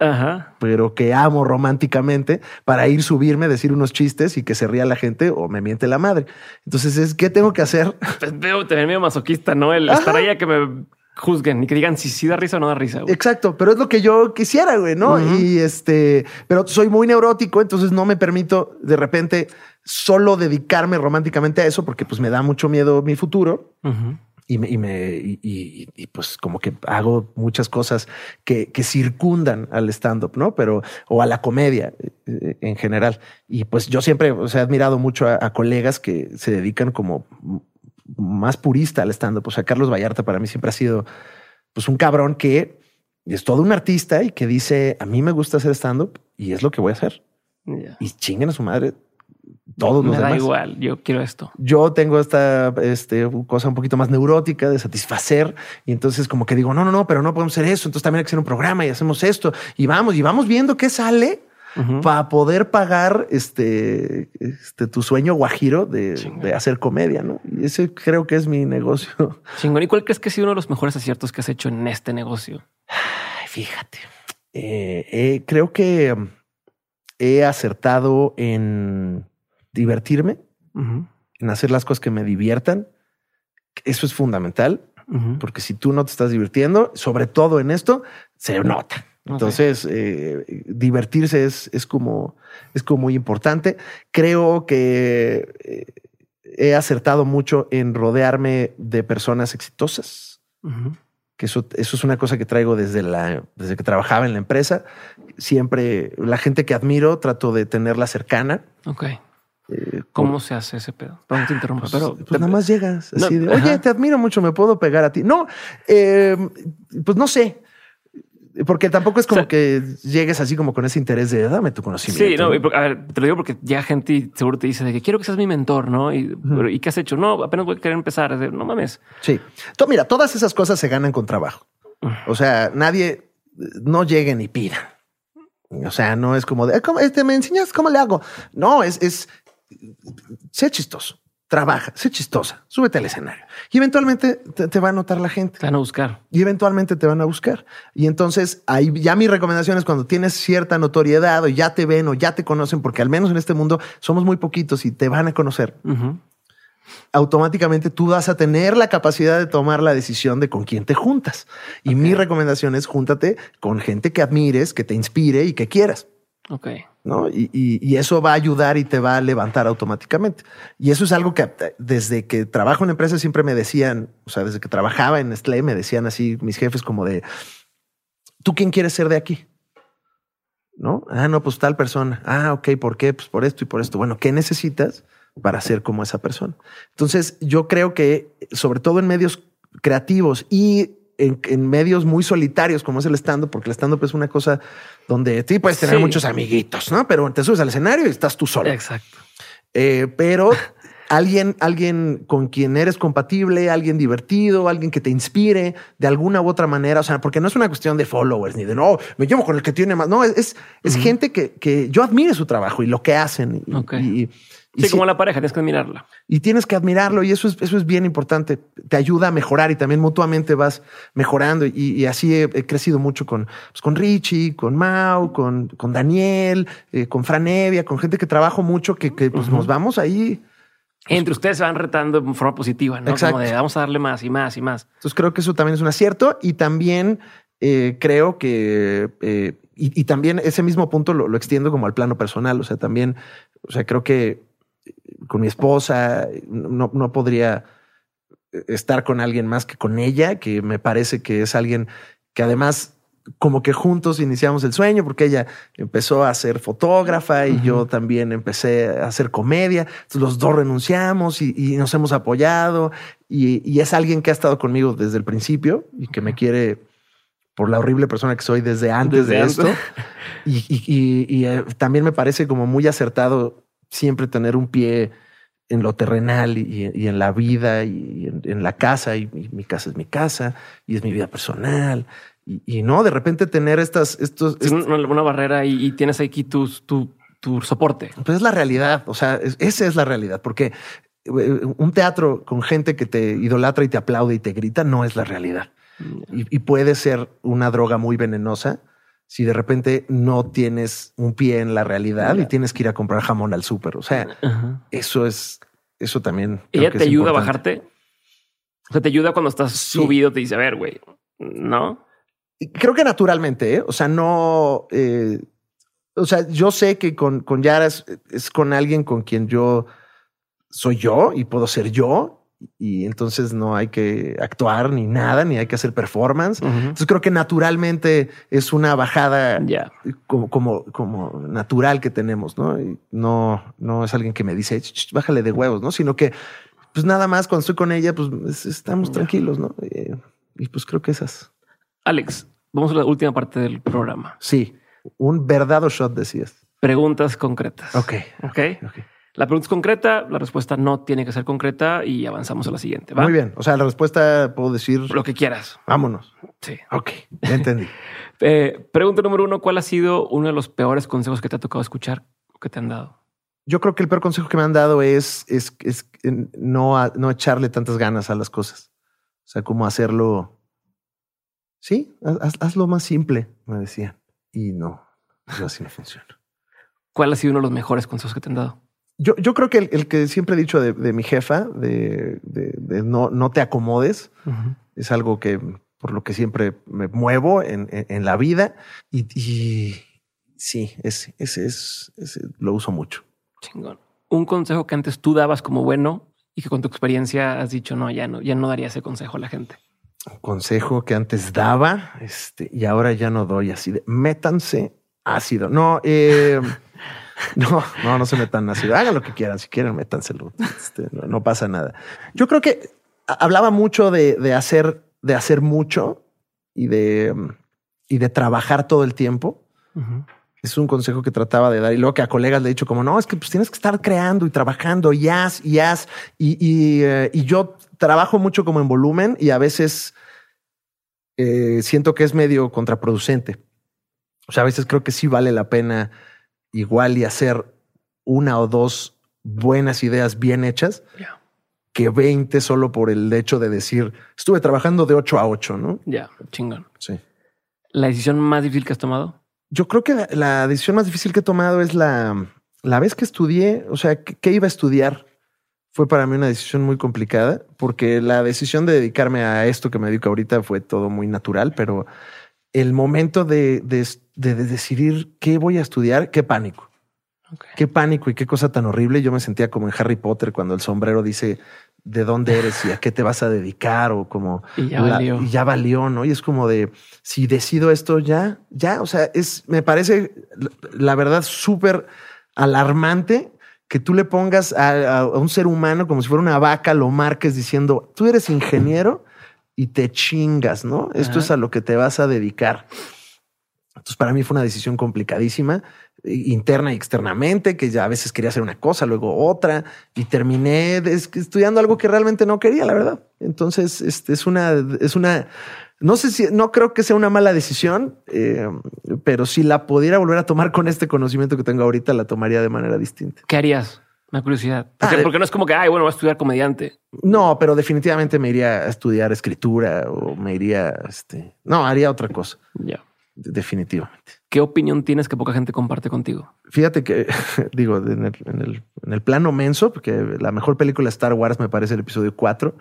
pero que amo románticamente para ir subirme, decir unos chistes y que se ría la gente o me miente la madre. Entonces es qué tengo que hacer. [laughs] Pues veo tener medio masoquista, no el estar ahí a que me juzguen y que digan si sí da risa o no da risa. Exacto, pero es lo que yo quisiera, güey, no? Y este, pero soy muy neurótico, entonces no me permito de repente solo dedicarme románticamente a eso porque pues me da mucho miedo mi futuro y me, y, me y, pues como que hago muchas cosas que, que circundan al stand-up, ¿no? Pero, o a la comedia eh, en general. Y pues yo siempre o sea, he admirado mucho a, colegas que se dedican como más purista al stand-up. O sea, Carlos Vallarta para mí siempre ha sido pues un cabrón que es todo un artista y que dice, a mí me gusta hacer stand-up y es lo que voy a hacer. Y chinguen a su madre todos Me da igual, yo quiero esto. Yo tengo esta este, cosa un poquito más neurótica de satisfacer y entonces como que digo, no, no, no, pero no podemos hacer eso, entonces también hay que hacer un programa y hacemos esto y vamos y vamos viendo qué sale para poder pagar este, este tu sueño guajiro de, hacer comedia, ¿no? Y ese creo que es mi negocio. Chingón. ¿Y cuál crees que ha sido uno de los mejores aciertos que has hecho en este negocio? fíjate, eh, eh, creo que he acertado en divertirme, en hacer las cosas que me diviertan. Eso es fundamental, porque si tú no te estás divirtiendo, sobre todo en esto, se nota. Entonces, eh, divertirse es, es, como, es como muy importante. Creo que eh, he acertado mucho en rodearme de personas exitosas que eso, eso es una cosa que traigo desde, la, desde que trabajaba en la empresa. Siempre la gente que admiro trato de tenerla cercana. Ok. Eh, ¿Cómo se hace ese pedo? No te interrumpo, pues, pero pues nada más llegas así de, oye, te admiro mucho, me puedo pegar a ti. No, eh, pues no sé porque tampoco es como que llegues así como con ese interés de dame tu conocimiento. Sí, no, a ver, te lo digo porque ya gente seguro te dice de que quiero que seas mi mentor, ¿no? Y, ¿y qué has hecho? No, apenas voy a querer empezar. no mames. Sí. mira, todas esas cosas se ganan con trabajo. O sea, nadie no llegue ni pida. O sea, no es como de, ¿cómo, este, ¿me enseñas cómo le hago? No, es, es, sé chistoso trabaja, sé chistosa, súbete al escenario y eventualmente te, va a notar la gente. Te van a buscar. Y eventualmente te van a buscar. Y entonces ahí ya mi recomendación es cuando tienes cierta notoriedad o ya te ven o ya te conocen, porque al menos en este mundo somos muy poquitos y te van a conocer. Automáticamente tú vas a tener la capacidad de tomar la decisión de con quién te juntas. Y mi recomendación es júntate con gente que admires, que te inspire y que quieras. Ok. ¿no? Y, eso va a ayudar y te va a levantar automáticamente. Y eso es algo que desde que trabajo en empresa siempre me decían, o sea, desde que trabajaba en Nestlé me decían así mis jefes como de, ¿tú quién quieres ser de aquí? ¿No? Ah, no, pues tal persona. Ah, ok, ¿por qué? Pues por esto y por esto. Bueno, ¿qué necesitas para ser como esa persona? Entonces, yo creo que sobre todo en medios creativos y en, medios muy solitarios como es el stand-up, porque el stand-up es una cosa donde sí puedes tener muchos amiguitos, ¿no? Pero te subes al escenario y estás tú solo. Exacto. Eh, pero [laughs] alguien, alguien con quien eres compatible, alguien divertido, alguien que te inspire de alguna u otra manera. O sea, porque no es una cuestión de followers ni de no, me llevo con el que tiene más. No, es, es, gente que, que, yo admire su trabajo y lo que hacen. y, sí, como la pareja, tienes que admirarla. Y tienes que admirarlo y eso es, eso es bien importante. Te ayuda a mejorar y también mutuamente vas mejorando. Y, así he, crecido mucho con, pues, con Richie, con Mau, con, con Daniel, eh, con Franevia, con gente que trabajo mucho, que, pues, nos vamos ahí. Entre ustedes se van retando de forma positiva, ¿no? Como de vamos a darle más y más y más. Entonces creo que eso también es un acierto y también eh, creo que eh, y, también ese mismo punto lo, lo, extiendo como al plano personal. O sea, también, o sea, creo que con mi esposa, no, no podría estar con alguien más que con ella, que me parece que es alguien que además como que juntos iniciamos el sueño porque ella empezó a ser fotógrafa y yo también empecé a hacer comedia. Entonces los dos renunciamos y, nos hemos apoyado y, es alguien que ha estado conmigo desde el principio y que me quiere por la horrible persona que soy desde antes de esto. Y, eh, también me parece como muy acertado siempre tener un pie en lo terrenal y, en la vida y en, la casa y, mi casa es mi casa y es mi vida personal. Y, no de repente tener estas estos una, barrera y, tienes aquí tu, tu, tu, soporte. Pues es la realidad o sea esa es la realidad porque eh, un teatro con gente que te idolatra y te aplaude y te grita no es la realidad. Mm. y, puede ser una droga muy venenosa si de repente no tienes un pie en la realidad y tienes que ir a comprar jamón al súper. O sea, eso es, eso también. ¿Ella te ayuda a bajarte? O sea, te ayuda cuando estás subido, te dice, a ver, güey, ¿no? Creo que naturalmente, ¿eh? o sea, no, eh, o sea, yo sé que con, con Yara es, con alguien con quien yo soy yo y puedo ser yo y entonces no hay que actuar ni nada, ni hay que hacer performance. Entonces creo que naturalmente es una bajada como, como, como, natural que tenemos, ¿no? Y no, no es alguien que me dice, bájale de huevos, ¿no? Sino que pues nada más cuando estoy con ella, pues estamos tranquilos, ¿no? Y, y, pues creo que esas. Alex, vamos a la última parte del programa. Sí, un verdadero shot decías. Preguntas concretas. Ok. Ok. okay. La pregunta es concreta, la respuesta no tiene que ser concreta y avanzamos a la siguiente. Muy bien. O sea, la respuesta puedo decir lo que quieras. Vámonos. Sí. Ok, entendí. [laughs] Eh, pregunta número uno: ¿Cuál ha sido uno de los peores consejos que te ha tocado escuchar o que te han dado? Yo creo que el peor consejo que me han dado es, es, es no, no echarle tantas ganas a las cosas. O sea, cómo hacerlo. Sí, haz, hazlo más simple, me decían. Y no, así no funciona. ¿Cuál ha sido uno de los mejores consejos que te han dado? Yo, yo creo que el, que siempre he dicho de, mi jefa, de, de, no, no te acomodes, es algo que por lo que siempre me muevo en, en, la vida y, y sí, ese, ese es, ese lo uso mucho. Chingón. Un consejo que antes tú dabas como bueno y que con tu experiencia has dicho no, ya no, ya no daría ese consejo a la gente. Un consejo que antes daba este, y ahora ya no doy así de métanse ácido. No, eh, [laughs] No, no, no se metan así. Hagan lo que quieran. Si quieren, métanselo. Este, no, pasa nada. Yo creo que hablaba mucho de, hacer, de hacer mucho y de, y de trabajar todo el tiempo. Es un consejo que trataba de dar y luego que a colegas le he dicho como no, es que pues tienes que estar creando y trabajando y haz y haz. Y, eh, yo trabajo mucho como en volumen y a veces eh, siento que es medio contraproducente. O sea, a veces creo que sí vale la pena igual y hacer una o dos buenas ideas bien hechas que 20 solo por el hecho de decir estuve trabajando de 8 a 8, ¿no? Ya, chingón. Sí. ¿La decisión más difícil que has tomado? Yo creo que la, decisión más difícil que he tomado es la, la vez que estudié, o sea, ¿qué iba a estudiar? Fue para mí una decisión muy complicada porque la decisión de dedicarme a esto que me dedico ahorita fue todo muy natural, pero el momento de, decidir qué voy a estudiar, qué pánico. Qué pánico y qué cosa tan horrible. Yo me sentía como en Harry Potter cuando el sombrero dice de dónde eres y a qué te vas a dedicar o como y ya, valió. Y ya valió, ¿no? Y es como de si decido esto ya, ya, o sea, es me parece la verdad súper alarmante que tú le pongas a, a, un ser humano como si fuera una vaca, lo marques diciendo tú eres ingeniero y te chingas, ¿no? Esto es a lo que te vas a dedicar. Entonces, para mí fue una decisión complicadísima, interna y externamente, que ya a veces quería hacer una cosa, luego otra, y terminé estudiando algo que realmente no quería, la verdad. Entonces, este es una, es una, no sé si, no creo que sea una mala decisión, eh, pero si la pudiera volver a tomar con este conocimiento que tengo ahorita, la tomaría de manera distinta. ¿Qué harías? Una curiosidad. Porque, ah, porque, no es como que, ay, bueno, voy a estudiar comediante. No, pero definitivamente me iría a estudiar escritura o me iría, este, no, haría otra cosa. Ya. Definitivamente. ¿Qué opinión tienes que poca gente comparte contigo? Fíjate que, [laughs] digo, en el, en el, en el plano menso, porque la mejor película de Star Wars me parece el episodio 4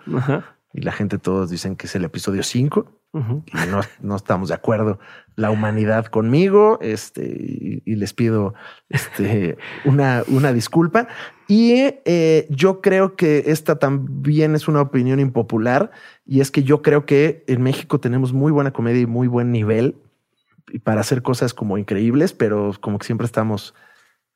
y la gente todos dicen que es el episodio 5. y no, no, estamos de acuerdo la humanidad conmigo, este, y, les pido este, [laughs] una, una disculpa. Y eh, yo creo que esta también es una opinión impopular, y es que yo creo que en México tenemos muy buena comedia y muy buen nivel para hacer cosas como increíbles, pero como que siempre estamos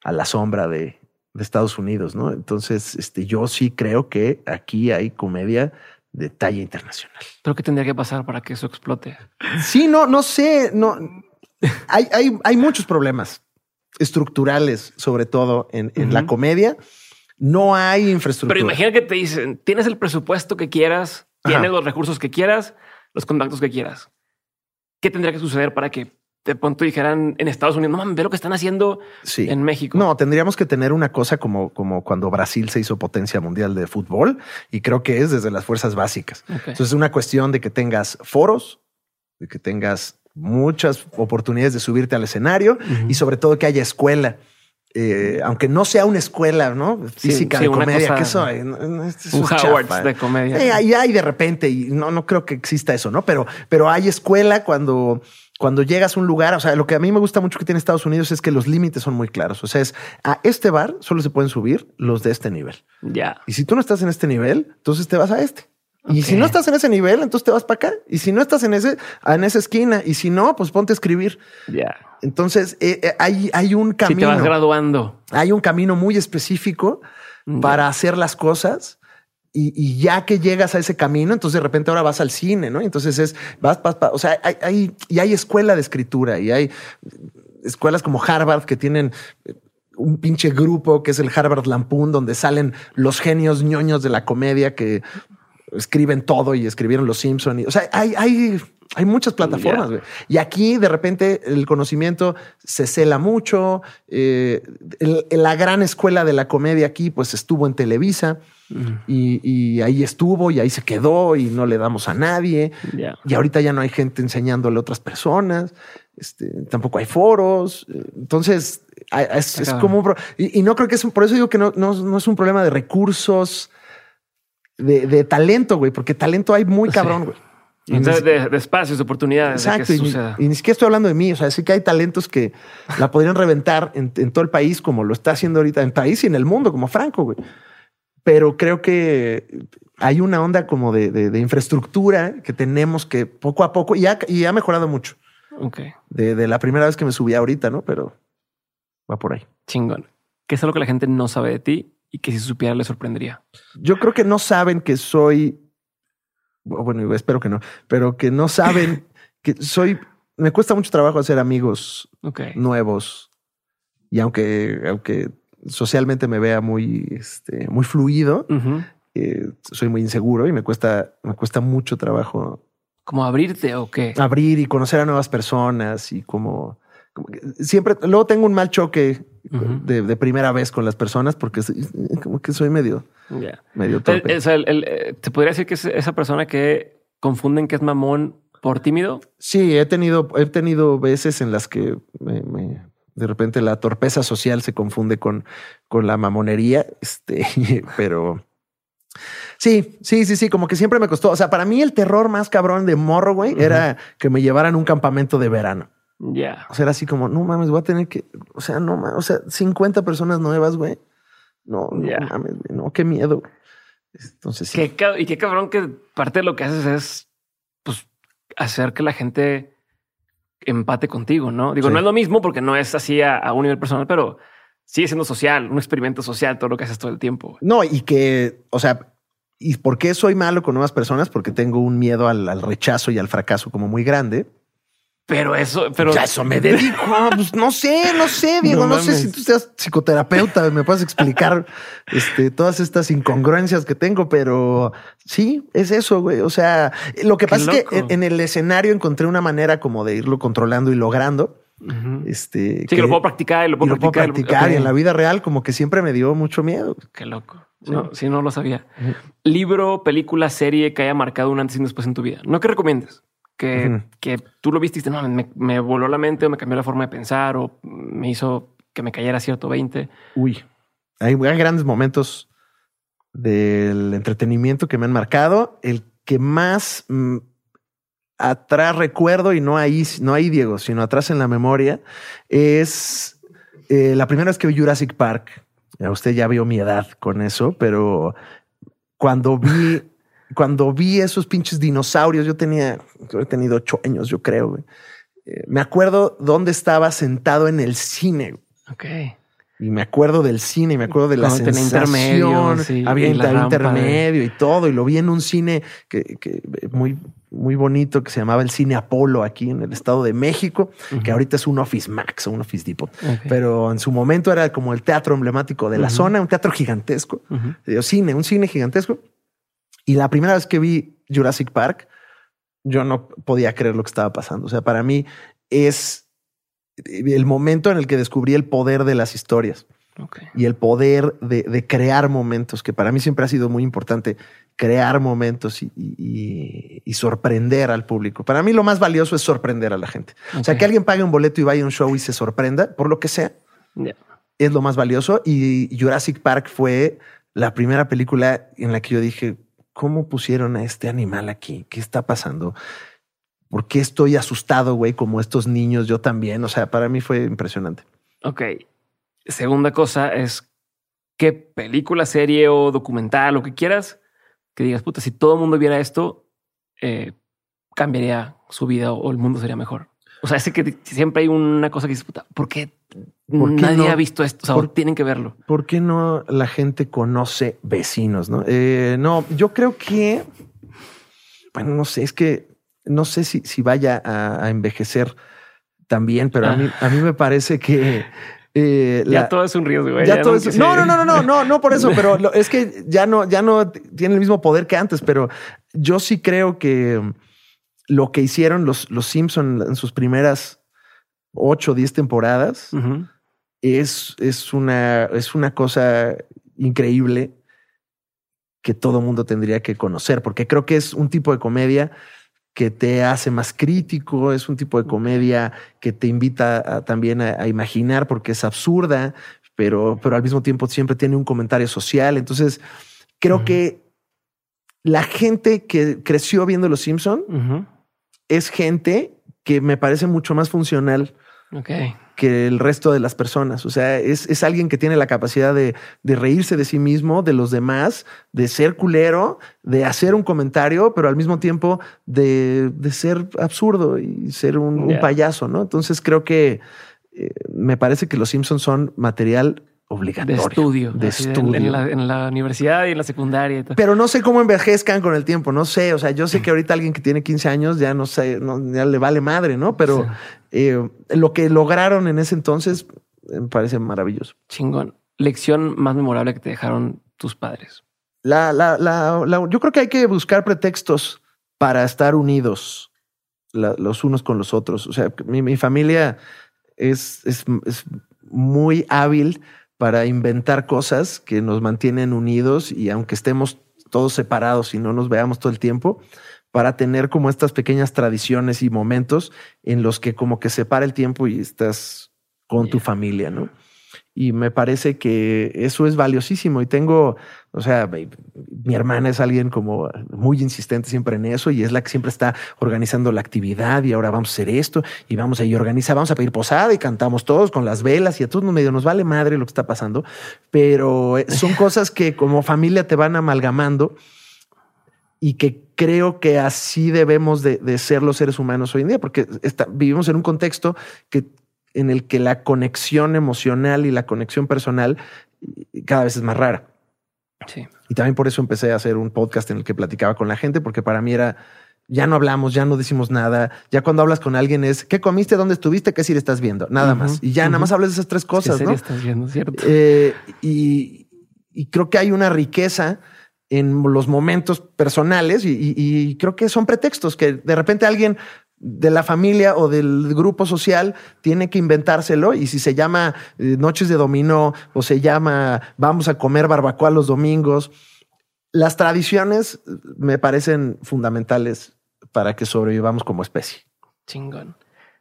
a la sombra de, de Estados Unidos, ¿no? Entonces, este, yo sí creo que aquí hay comedia de talla internacional. ¿Pero qué tendría que pasar para que eso explote? Sí, no, no sé, no. Hay, hay, hay muchos problemas estructurales, sobre todo en, la comedia. No hay infraestructura. Pero imagina que te dicen, tienes el presupuesto que quieras, tienes los recursos que quieras, los contactos que quieras. ¿Qué tendría que suceder para que de pronto dijeran en Estados Unidos, no mames, ve lo que están haciendo en México. No, tendríamos que tener una cosa como, como cuando Brasil se hizo potencia mundial de fútbol y creo que es desde las fuerzas básicas. Entonces es una cuestión de que tengas foros, de que tengas muchas oportunidades de subirte al escenario y sobre todo que haya escuela. Eh, aunque no sea una escuela, ¿no? Física de comedia, que soy. Este un Howard de comedia. Eh, ahí hay de repente, y no, no creo que exista eso, ¿no? Pero, pero hay escuela cuando cuando llegas a un lugar, o sea, lo que a mí me gusta mucho que tiene Estados Unidos es que los límites son muy claros. O sea, es a este bar solo se pueden subir los de este nivel. Ya. Y si tú no estás en este nivel, entonces te vas a este. Y si no estás en ese nivel, entonces te vas para acá. Y si no estás en ese, en esa esquina. Y si no, pues ponte a escribir. Ya. Entonces eh, eh, hay, hay un camino. Si te vas graduando. Hay un camino muy específico para hacer las cosas y, ya que llegas a ese camino, entonces de repente ahora vas al cine, ¿no? Entonces es, vas, vas, o sea, hay, hay, y hay escuela de escritura y hay escuelas como Harvard que tienen un pinche grupo que es el Harvard Lampoon, donde salen los genios ñoños de la comedia que escriben todo y escribieron Los Simpson. Y, o sea, hay, hay, hay muchas plataformas. Y aquí de repente el conocimiento se cela mucho. Eh, la gran escuela de la comedia aquí pues estuvo en Televisa y, ahí estuvo y ahí se quedó y no le damos a nadie. Y ahorita ya no hay gente enseñándole a otras personas. Este, tampoco hay foros. Entonces es, como un y, y, no creo que es por eso digo que no, no, es un problema de recursos, de, talento, güey, porque talento hay muy cabrón, güey. de, espacios, de oportunidades. Exacto. y, ni siquiera estoy hablando de mí. O sea, sí que hay talentos que la podrían reventar en, en, todo el país, como lo está haciendo ahorita en el país y en el mundo, como Franco, güey pero creo que hay una onda como de, infraestructura que tenemos que poco a poco y ha, y ha mejorado mucho. Ok. De, la primera vez que me subí ahorita, ¿no? Pero va por ahí. Chingón. ¿Qué es algo que la gente no sabe de ti y que si supiera le sorprendería? Yo creo que no saben que soy, bueno, espero que no, pero que no saben [laughs] que soy, me cuesta mucho trabajo hacer amigos nuevos. Y aunque, aunque socialmente me vea muy, este, muy fluido, eh, soy muy inseguro y me cuesta, me cuesta mucho trabajo. ¿Como abrirte o qué? Abrir y conocer a nuevas personas y como, siempre, luego tengo un mal choque de, primera vez con las personas porque como que soy medio, medio torpe. Eh, ¿Te podría decir que es esa persona que confunden que es mamón por tímido? Sí, he tenido, he tenido veces en las que me de repente la torpeza social se confunde con, con la mamonería, este, [laughs] pero sí, sí, sí, sí, como que siempre me costó. O sea, para mí el terror más cabrón de morro, güey, era que me llevaran a un campamento de verano. Ya. O sea, era así como, no mames, voy a tener que, o sea, no mames, o sea, 50 personas nuevas, güey. No, no mames, no, qué miedo. Entonces, sí. y qué cabrón que parte de lo que haces es, pues, hacer que la gente empate contigo, ¿no? Digo, no es lo mismo porque no es así a, un nivel personal, pero sigue siendo social, un experimento social, todo lo que haces todo el tiempo. No, y que, o sea, ¿y por qué soy malo con nuevas personas? Porque tengo un miedo al rechazo y al fracaso como muy grande. Pero eso, pero ya eso me dedico. pues no sé, no sé, [laughs] Diego, no, sé si tú seas psicoterapeuta, me puedes explicar [laughs] este, todas estas incongruencias que tengo, pero sí, es eso, güey. O sea, lo que pasa es que en, el escenario encontré una manera como de irlo controlando y logrando. Este, sí, que, lo puedo practicar y lo puedo practicar. y en la vida real, como que siempre me dio mucho miedo. Qué loco. No, si no lo sabía. Libro, película, serie que haya marcado un antes y un después en tu vida. No que recomiendes que, que tú lo viste y no, me, me, voló la mente o me cambió la forma de pensar o me hizo que me cayera cierto 20. Uy, hay, grandes momentos del entretenimiento que me han marcado. El que más, mm, atrás recuerdo y no ahí, no ahí Diego, sino atrás en la memoria, es eh, la primera vez que vi Jurassic Park. Usted ya vio mi edad con eso, pero cuando vi, cuando vi esos pinches dinosaurios, yo tenía, yo he tenido ocho años, yo creo. Eh, me acuerdo dónde estaba sentado en el cine. Ok. Y me acuerdo del cine, y me acuerdo de la Cuando sensación. intermedio, sí, había y rampa intermedio y todo. Y lo vi en un cine que, que muy, muy bonito que se llamaba el Cine Apolo aquí en el Estado de México, que ahorita es un Office Max o un Office Depot. Pero en su momento era como el teatro emblemático de la zona, un teatro gigantesco. Digo, cine, un cine gigantesco. Y la primera vez que vi Jurassic Park, yo no podía creer lo que estaba pasando. O sea, para mí es el momento en el que descubrí el poder de las historias y el poder de, de crear momentos, que para mí siempre ha sido muy importante, crear momentos y, y- y sorprender al público. Para mí lo más valioso es sorprender a la gente. O sea, que alguien pague un boleto y vaya a un show y se sorprenda, por lo que sea, es lo más valioso. Y Jurassic Park fue la primera película en la que yo dije, ¿cómo pusieron a este animal aquí? ¿Qué está pasando? ¿Por qué estoy asustado, güey, como estos niños? Yo también. O sea, para mí fue impresionante. Ok. Segunda cosa es qué película, serie o documental, lo que quieras, que digas, puta, si todo el mundo viera esto, eh, cambiaría su vida o el mundo sería mejor. O sea, sé que siempre hay una cosa que dices, puta, ¿por qué, ¿Por qué nadie no? ha visto esto? O sea, ¿Por- tienen que verlo. ¿Por qué no la gente conoce vecinos? No, Eh, no yo creo que, bueno, no sé, es que no sé si, si vaya a, a envejecer también, pero a, mí, a mí me parece que eh, ya la- todo es un riesgo. güey. ya todo es- quise- no, no, no, no, no, no, no por eso, pero lo- es que ya no, ya no tiene el mismo poder que antes, pero yo sí creo que lo que hicieron los, los Simpson en sus primeras ocho o diez temporadas es, es, una, es una cosa increíble que todo mundo tendría que conocer, porque creo que es un tipo de comedia que te hace más crítico, es un tipo de comedia que te invita a- también a, a imaginar porque es absurda, pero, pero al mismo tiempo siempre tiene un comentario social. Entonces, creo que la gente que creció viendo Los Simpson. Es gente que me parece mucho más funcional que el resto de las personas. O sea, es, es alguien que tiene la capacidad de, de reírse de sí mismo, de los demás, de ser culero, de hacer un comentario, pero al mismo tiempo de, de ser absurdo y ser un, un Ya. payaso, ¿no? Entonces creo que eh, me parece que los Simpsons son material De obligatorio. estudio. De estudio. En, la, en la universidad y en la secundaria y tal. Pero no sé cómo envejezcan con el tiempo, no sé. O sea, yo sé que ahorita alguien que tiene 15 años ya no sé, no, ya le vale madre, ¿no? Pero Sí. eh, lo que lograron en ese entonces eh, me parece maravilloso. Chingón. Lección más memorable que te dejaron tus padres. La, la, la, la- yo creo que hay que buscar pretextos para estar unidos la- los unos con los otros. O sea, mi, mi familia es, es, es muy hábil para inventar cosas que nos mantienen unidos y aunque estemos todos separados y no nos veamos todo el tiempo, para tener como estas pequeñas tradiciones y momentos en los que como que separa el tiempo y estás con tu familia, ¿no? Y me parece que eso es valiosísimo. Y tengo, o sea, mi, hermana es alguien como muy insistente siempre en eso y es la que siempre está organizando la actividad y ahora vamos a hacer esto y vamos a ir a organizar, vamos a pedir posada y cantamos todos con las velas y a todos nos medio nos vale madre lo que está pasando, pero eh, son [laughs] cosas que como familia te van amalgamando y que creo que así debemos de, de ser los seres humanos hoy en día, porque está- vivimos en un contexto que en el que la conexión emocional y la conexión personal eh, cada vez es más rara. Sí. Y también por eso empecé a hacer un podcast en el que platicaba con la gente, porque para mí era, ya no hablamos, ya no decimos nada. Ya cuando hablas con alguien es, ¿qué comiste? ¿Dónde estuviste? ¿Qué serie estás viendo? Nada más. Y ya nada más hablas de esas tres ¿Qué cosas, serie ¿no? estás viendo, cierto? Eh, y, y creo que hay una riqueza en los momentos personales y, y- y creo que son pretextos que de repente alguien de la familia o del grupo social tiene que inventárselo y si se llama eh, noches de dominó o se llama vamos a comer barbacoa los domingos, las tradiciones eh, me parecen fundamentales para que sobrevivamos como especie. Chingón.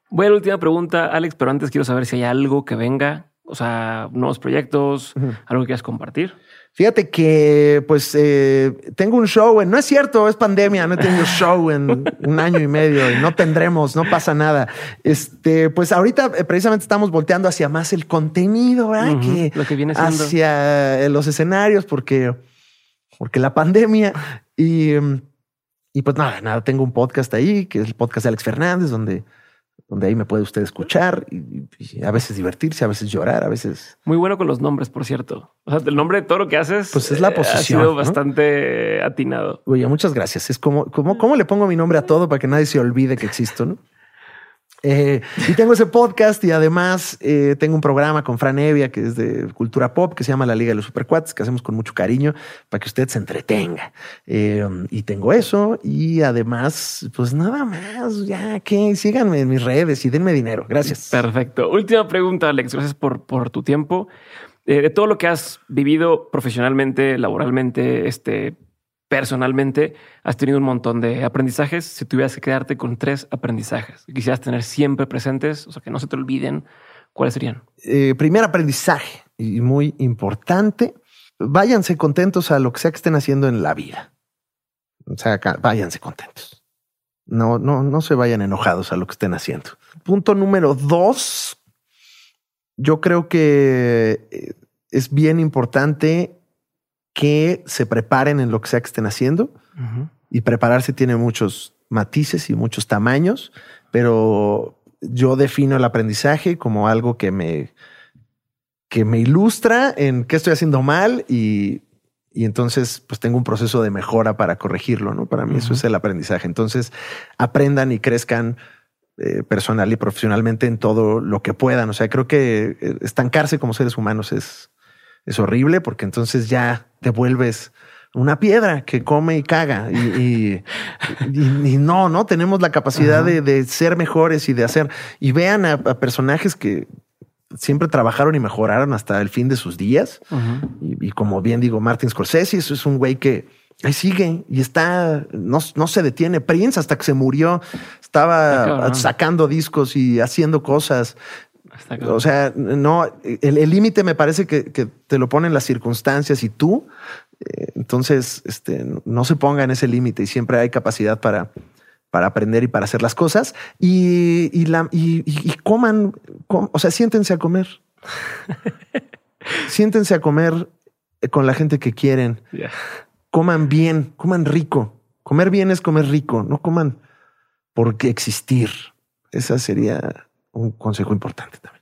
Voy a la última pregunta, Alex, pero antes quiero saber si hay algo que venga O sea, nuevos proyectos, algo que quieras compartir. Fíjate que, pues, eh, tengo un show. En, no es cierto, es pandemia. No he tenido show en un año y medio y no tendremos, no pasa nada. Este, pues, ahorita eh, precisamente estamos volteando hacia más el contenido, ¿verdad? que, Lo que viene siendo. hacia eh, los escenarios, porque, porque la pandemia y, y pues nada, nada. Tengo un podcast ahí que es el podcast de Alex Fernández, donde donde ahí me puede usted escuchar y, y, a veces divertirse, a veces llorar, a veces. Muy bueno con los nombres, por cierto. O sea, el nombre de todo lo que haces. Pues es la posición. Ha sido ¿no? bastante atinado. Oye, muchas gracias. Es como, como, ¿cómo le pongo mi nombre a todo para que nadie se olvide que existo? ¿no? Eh, y tengo ese podcast y además eh, tengo un programa con Fran Evia que es de cultura pop que se llama La Liga de los Supercuates que hacemos con mucho cariño para que usted se entretenga. Eh, y tengo eso y además, pues nada más, ya que síganme en mis redes y denme dinero. Gracias. Perfecto. Última pregunta, Alex. Gracias por, por tu tiempo. De todo lo que has vivido profesionalmente, laboralmente, este, personalmente, has tenido un montón de aprendizajes. Si tuvieras que quedarte con tres aprendizajes quisieras tener siempre presentes, o sea, que no se te olviden, ¿cuáles serían? Eh, primer aprendizaje y muy importante, váyanse contentos a lo que sea que estén haciendo en la vida. O sea, váyanse contentos. No, no, no se vayan enojados a lo que estén haciendo. Punto número dos. Yo creo que eh, es bien importante que se preparen en lo que sea que estén haciendo. Uh -huh. Y prepararse tiene muchos matices y muchos tamaños, pero yo defino el aprendizaje como algo que me, que me ilustra en qué estoy haciendo mal y, y entonces pues tengo un proceso de mejora para corregirlo, ¿no? Para mí uh -huh. eso es el aprendizaje. Entonces aprendan y crezcan eh, personal y profesionalmente en todo lo que puedan. O sea, creo que eh, estancarse como seres humanos es, es horrible porque entonces ya te vuelves una piedra que come y caga y, y, y, y no, no tenemos la capacidad de, de, ser mejores y de hacer y vean a, a, personajes que siempre trabajaron y mejoraron hasta el fin de sus días. Y, como bien digo, Martin Scorsese, eso es un güey que ahí sigue y está, no, no se detiene. Prince hasta que se murió estaba sacando discos y haciendo cosas. O sea, no, el límite me parece que, que, te lo ponen las circunstancias y tú. Eh, entonces, este, no se ponga en ese límite y siempre hay capacidad para, para aprender y para hacer las cosas. Y, y, la, y, y coman, com, o sea, siéntense a comer. [laughs] siéntense a comer con la gente que quieren. Yeah. Coman bien, coman rico. Comer bien es comer rico, no coman porque existir. Esa sería un consejo importante también.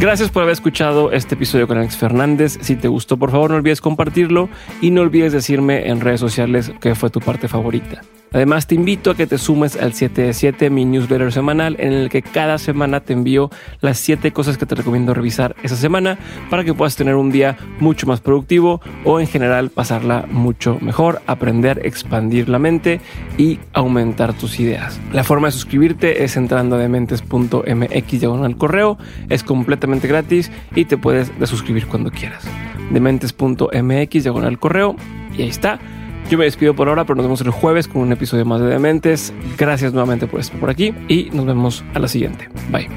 Gracias por haber escuchado este episodio con Alex Fernández. Si te gustó, por favor, no olvides compartirlo y no olvides decirme en redes sociales qué fue tu parte favorita. Además, te invito a que te sumes al 7 de 7, mi newsletter semanal, en el que cada semana te envío las 7 cosas que te recomiendo revisar esa semana para que puedas tener un día mucho más productivo o en general pasarla mucho mejor, aprender, expandir la mente y aumentar tus ideas. La forma de suscribirte es entrando a dementes.mx diagonal correo, es completamente gratis y te puedes desuscribir cuando quieras. Dementes.mx diagonal correo y ahí está. Yo me despido por ahora, pero nos vemos el jueves con un episodio más de Dementes. Gracias nuevamente por estar por aquí y nos vemos a la siguiente. Bye.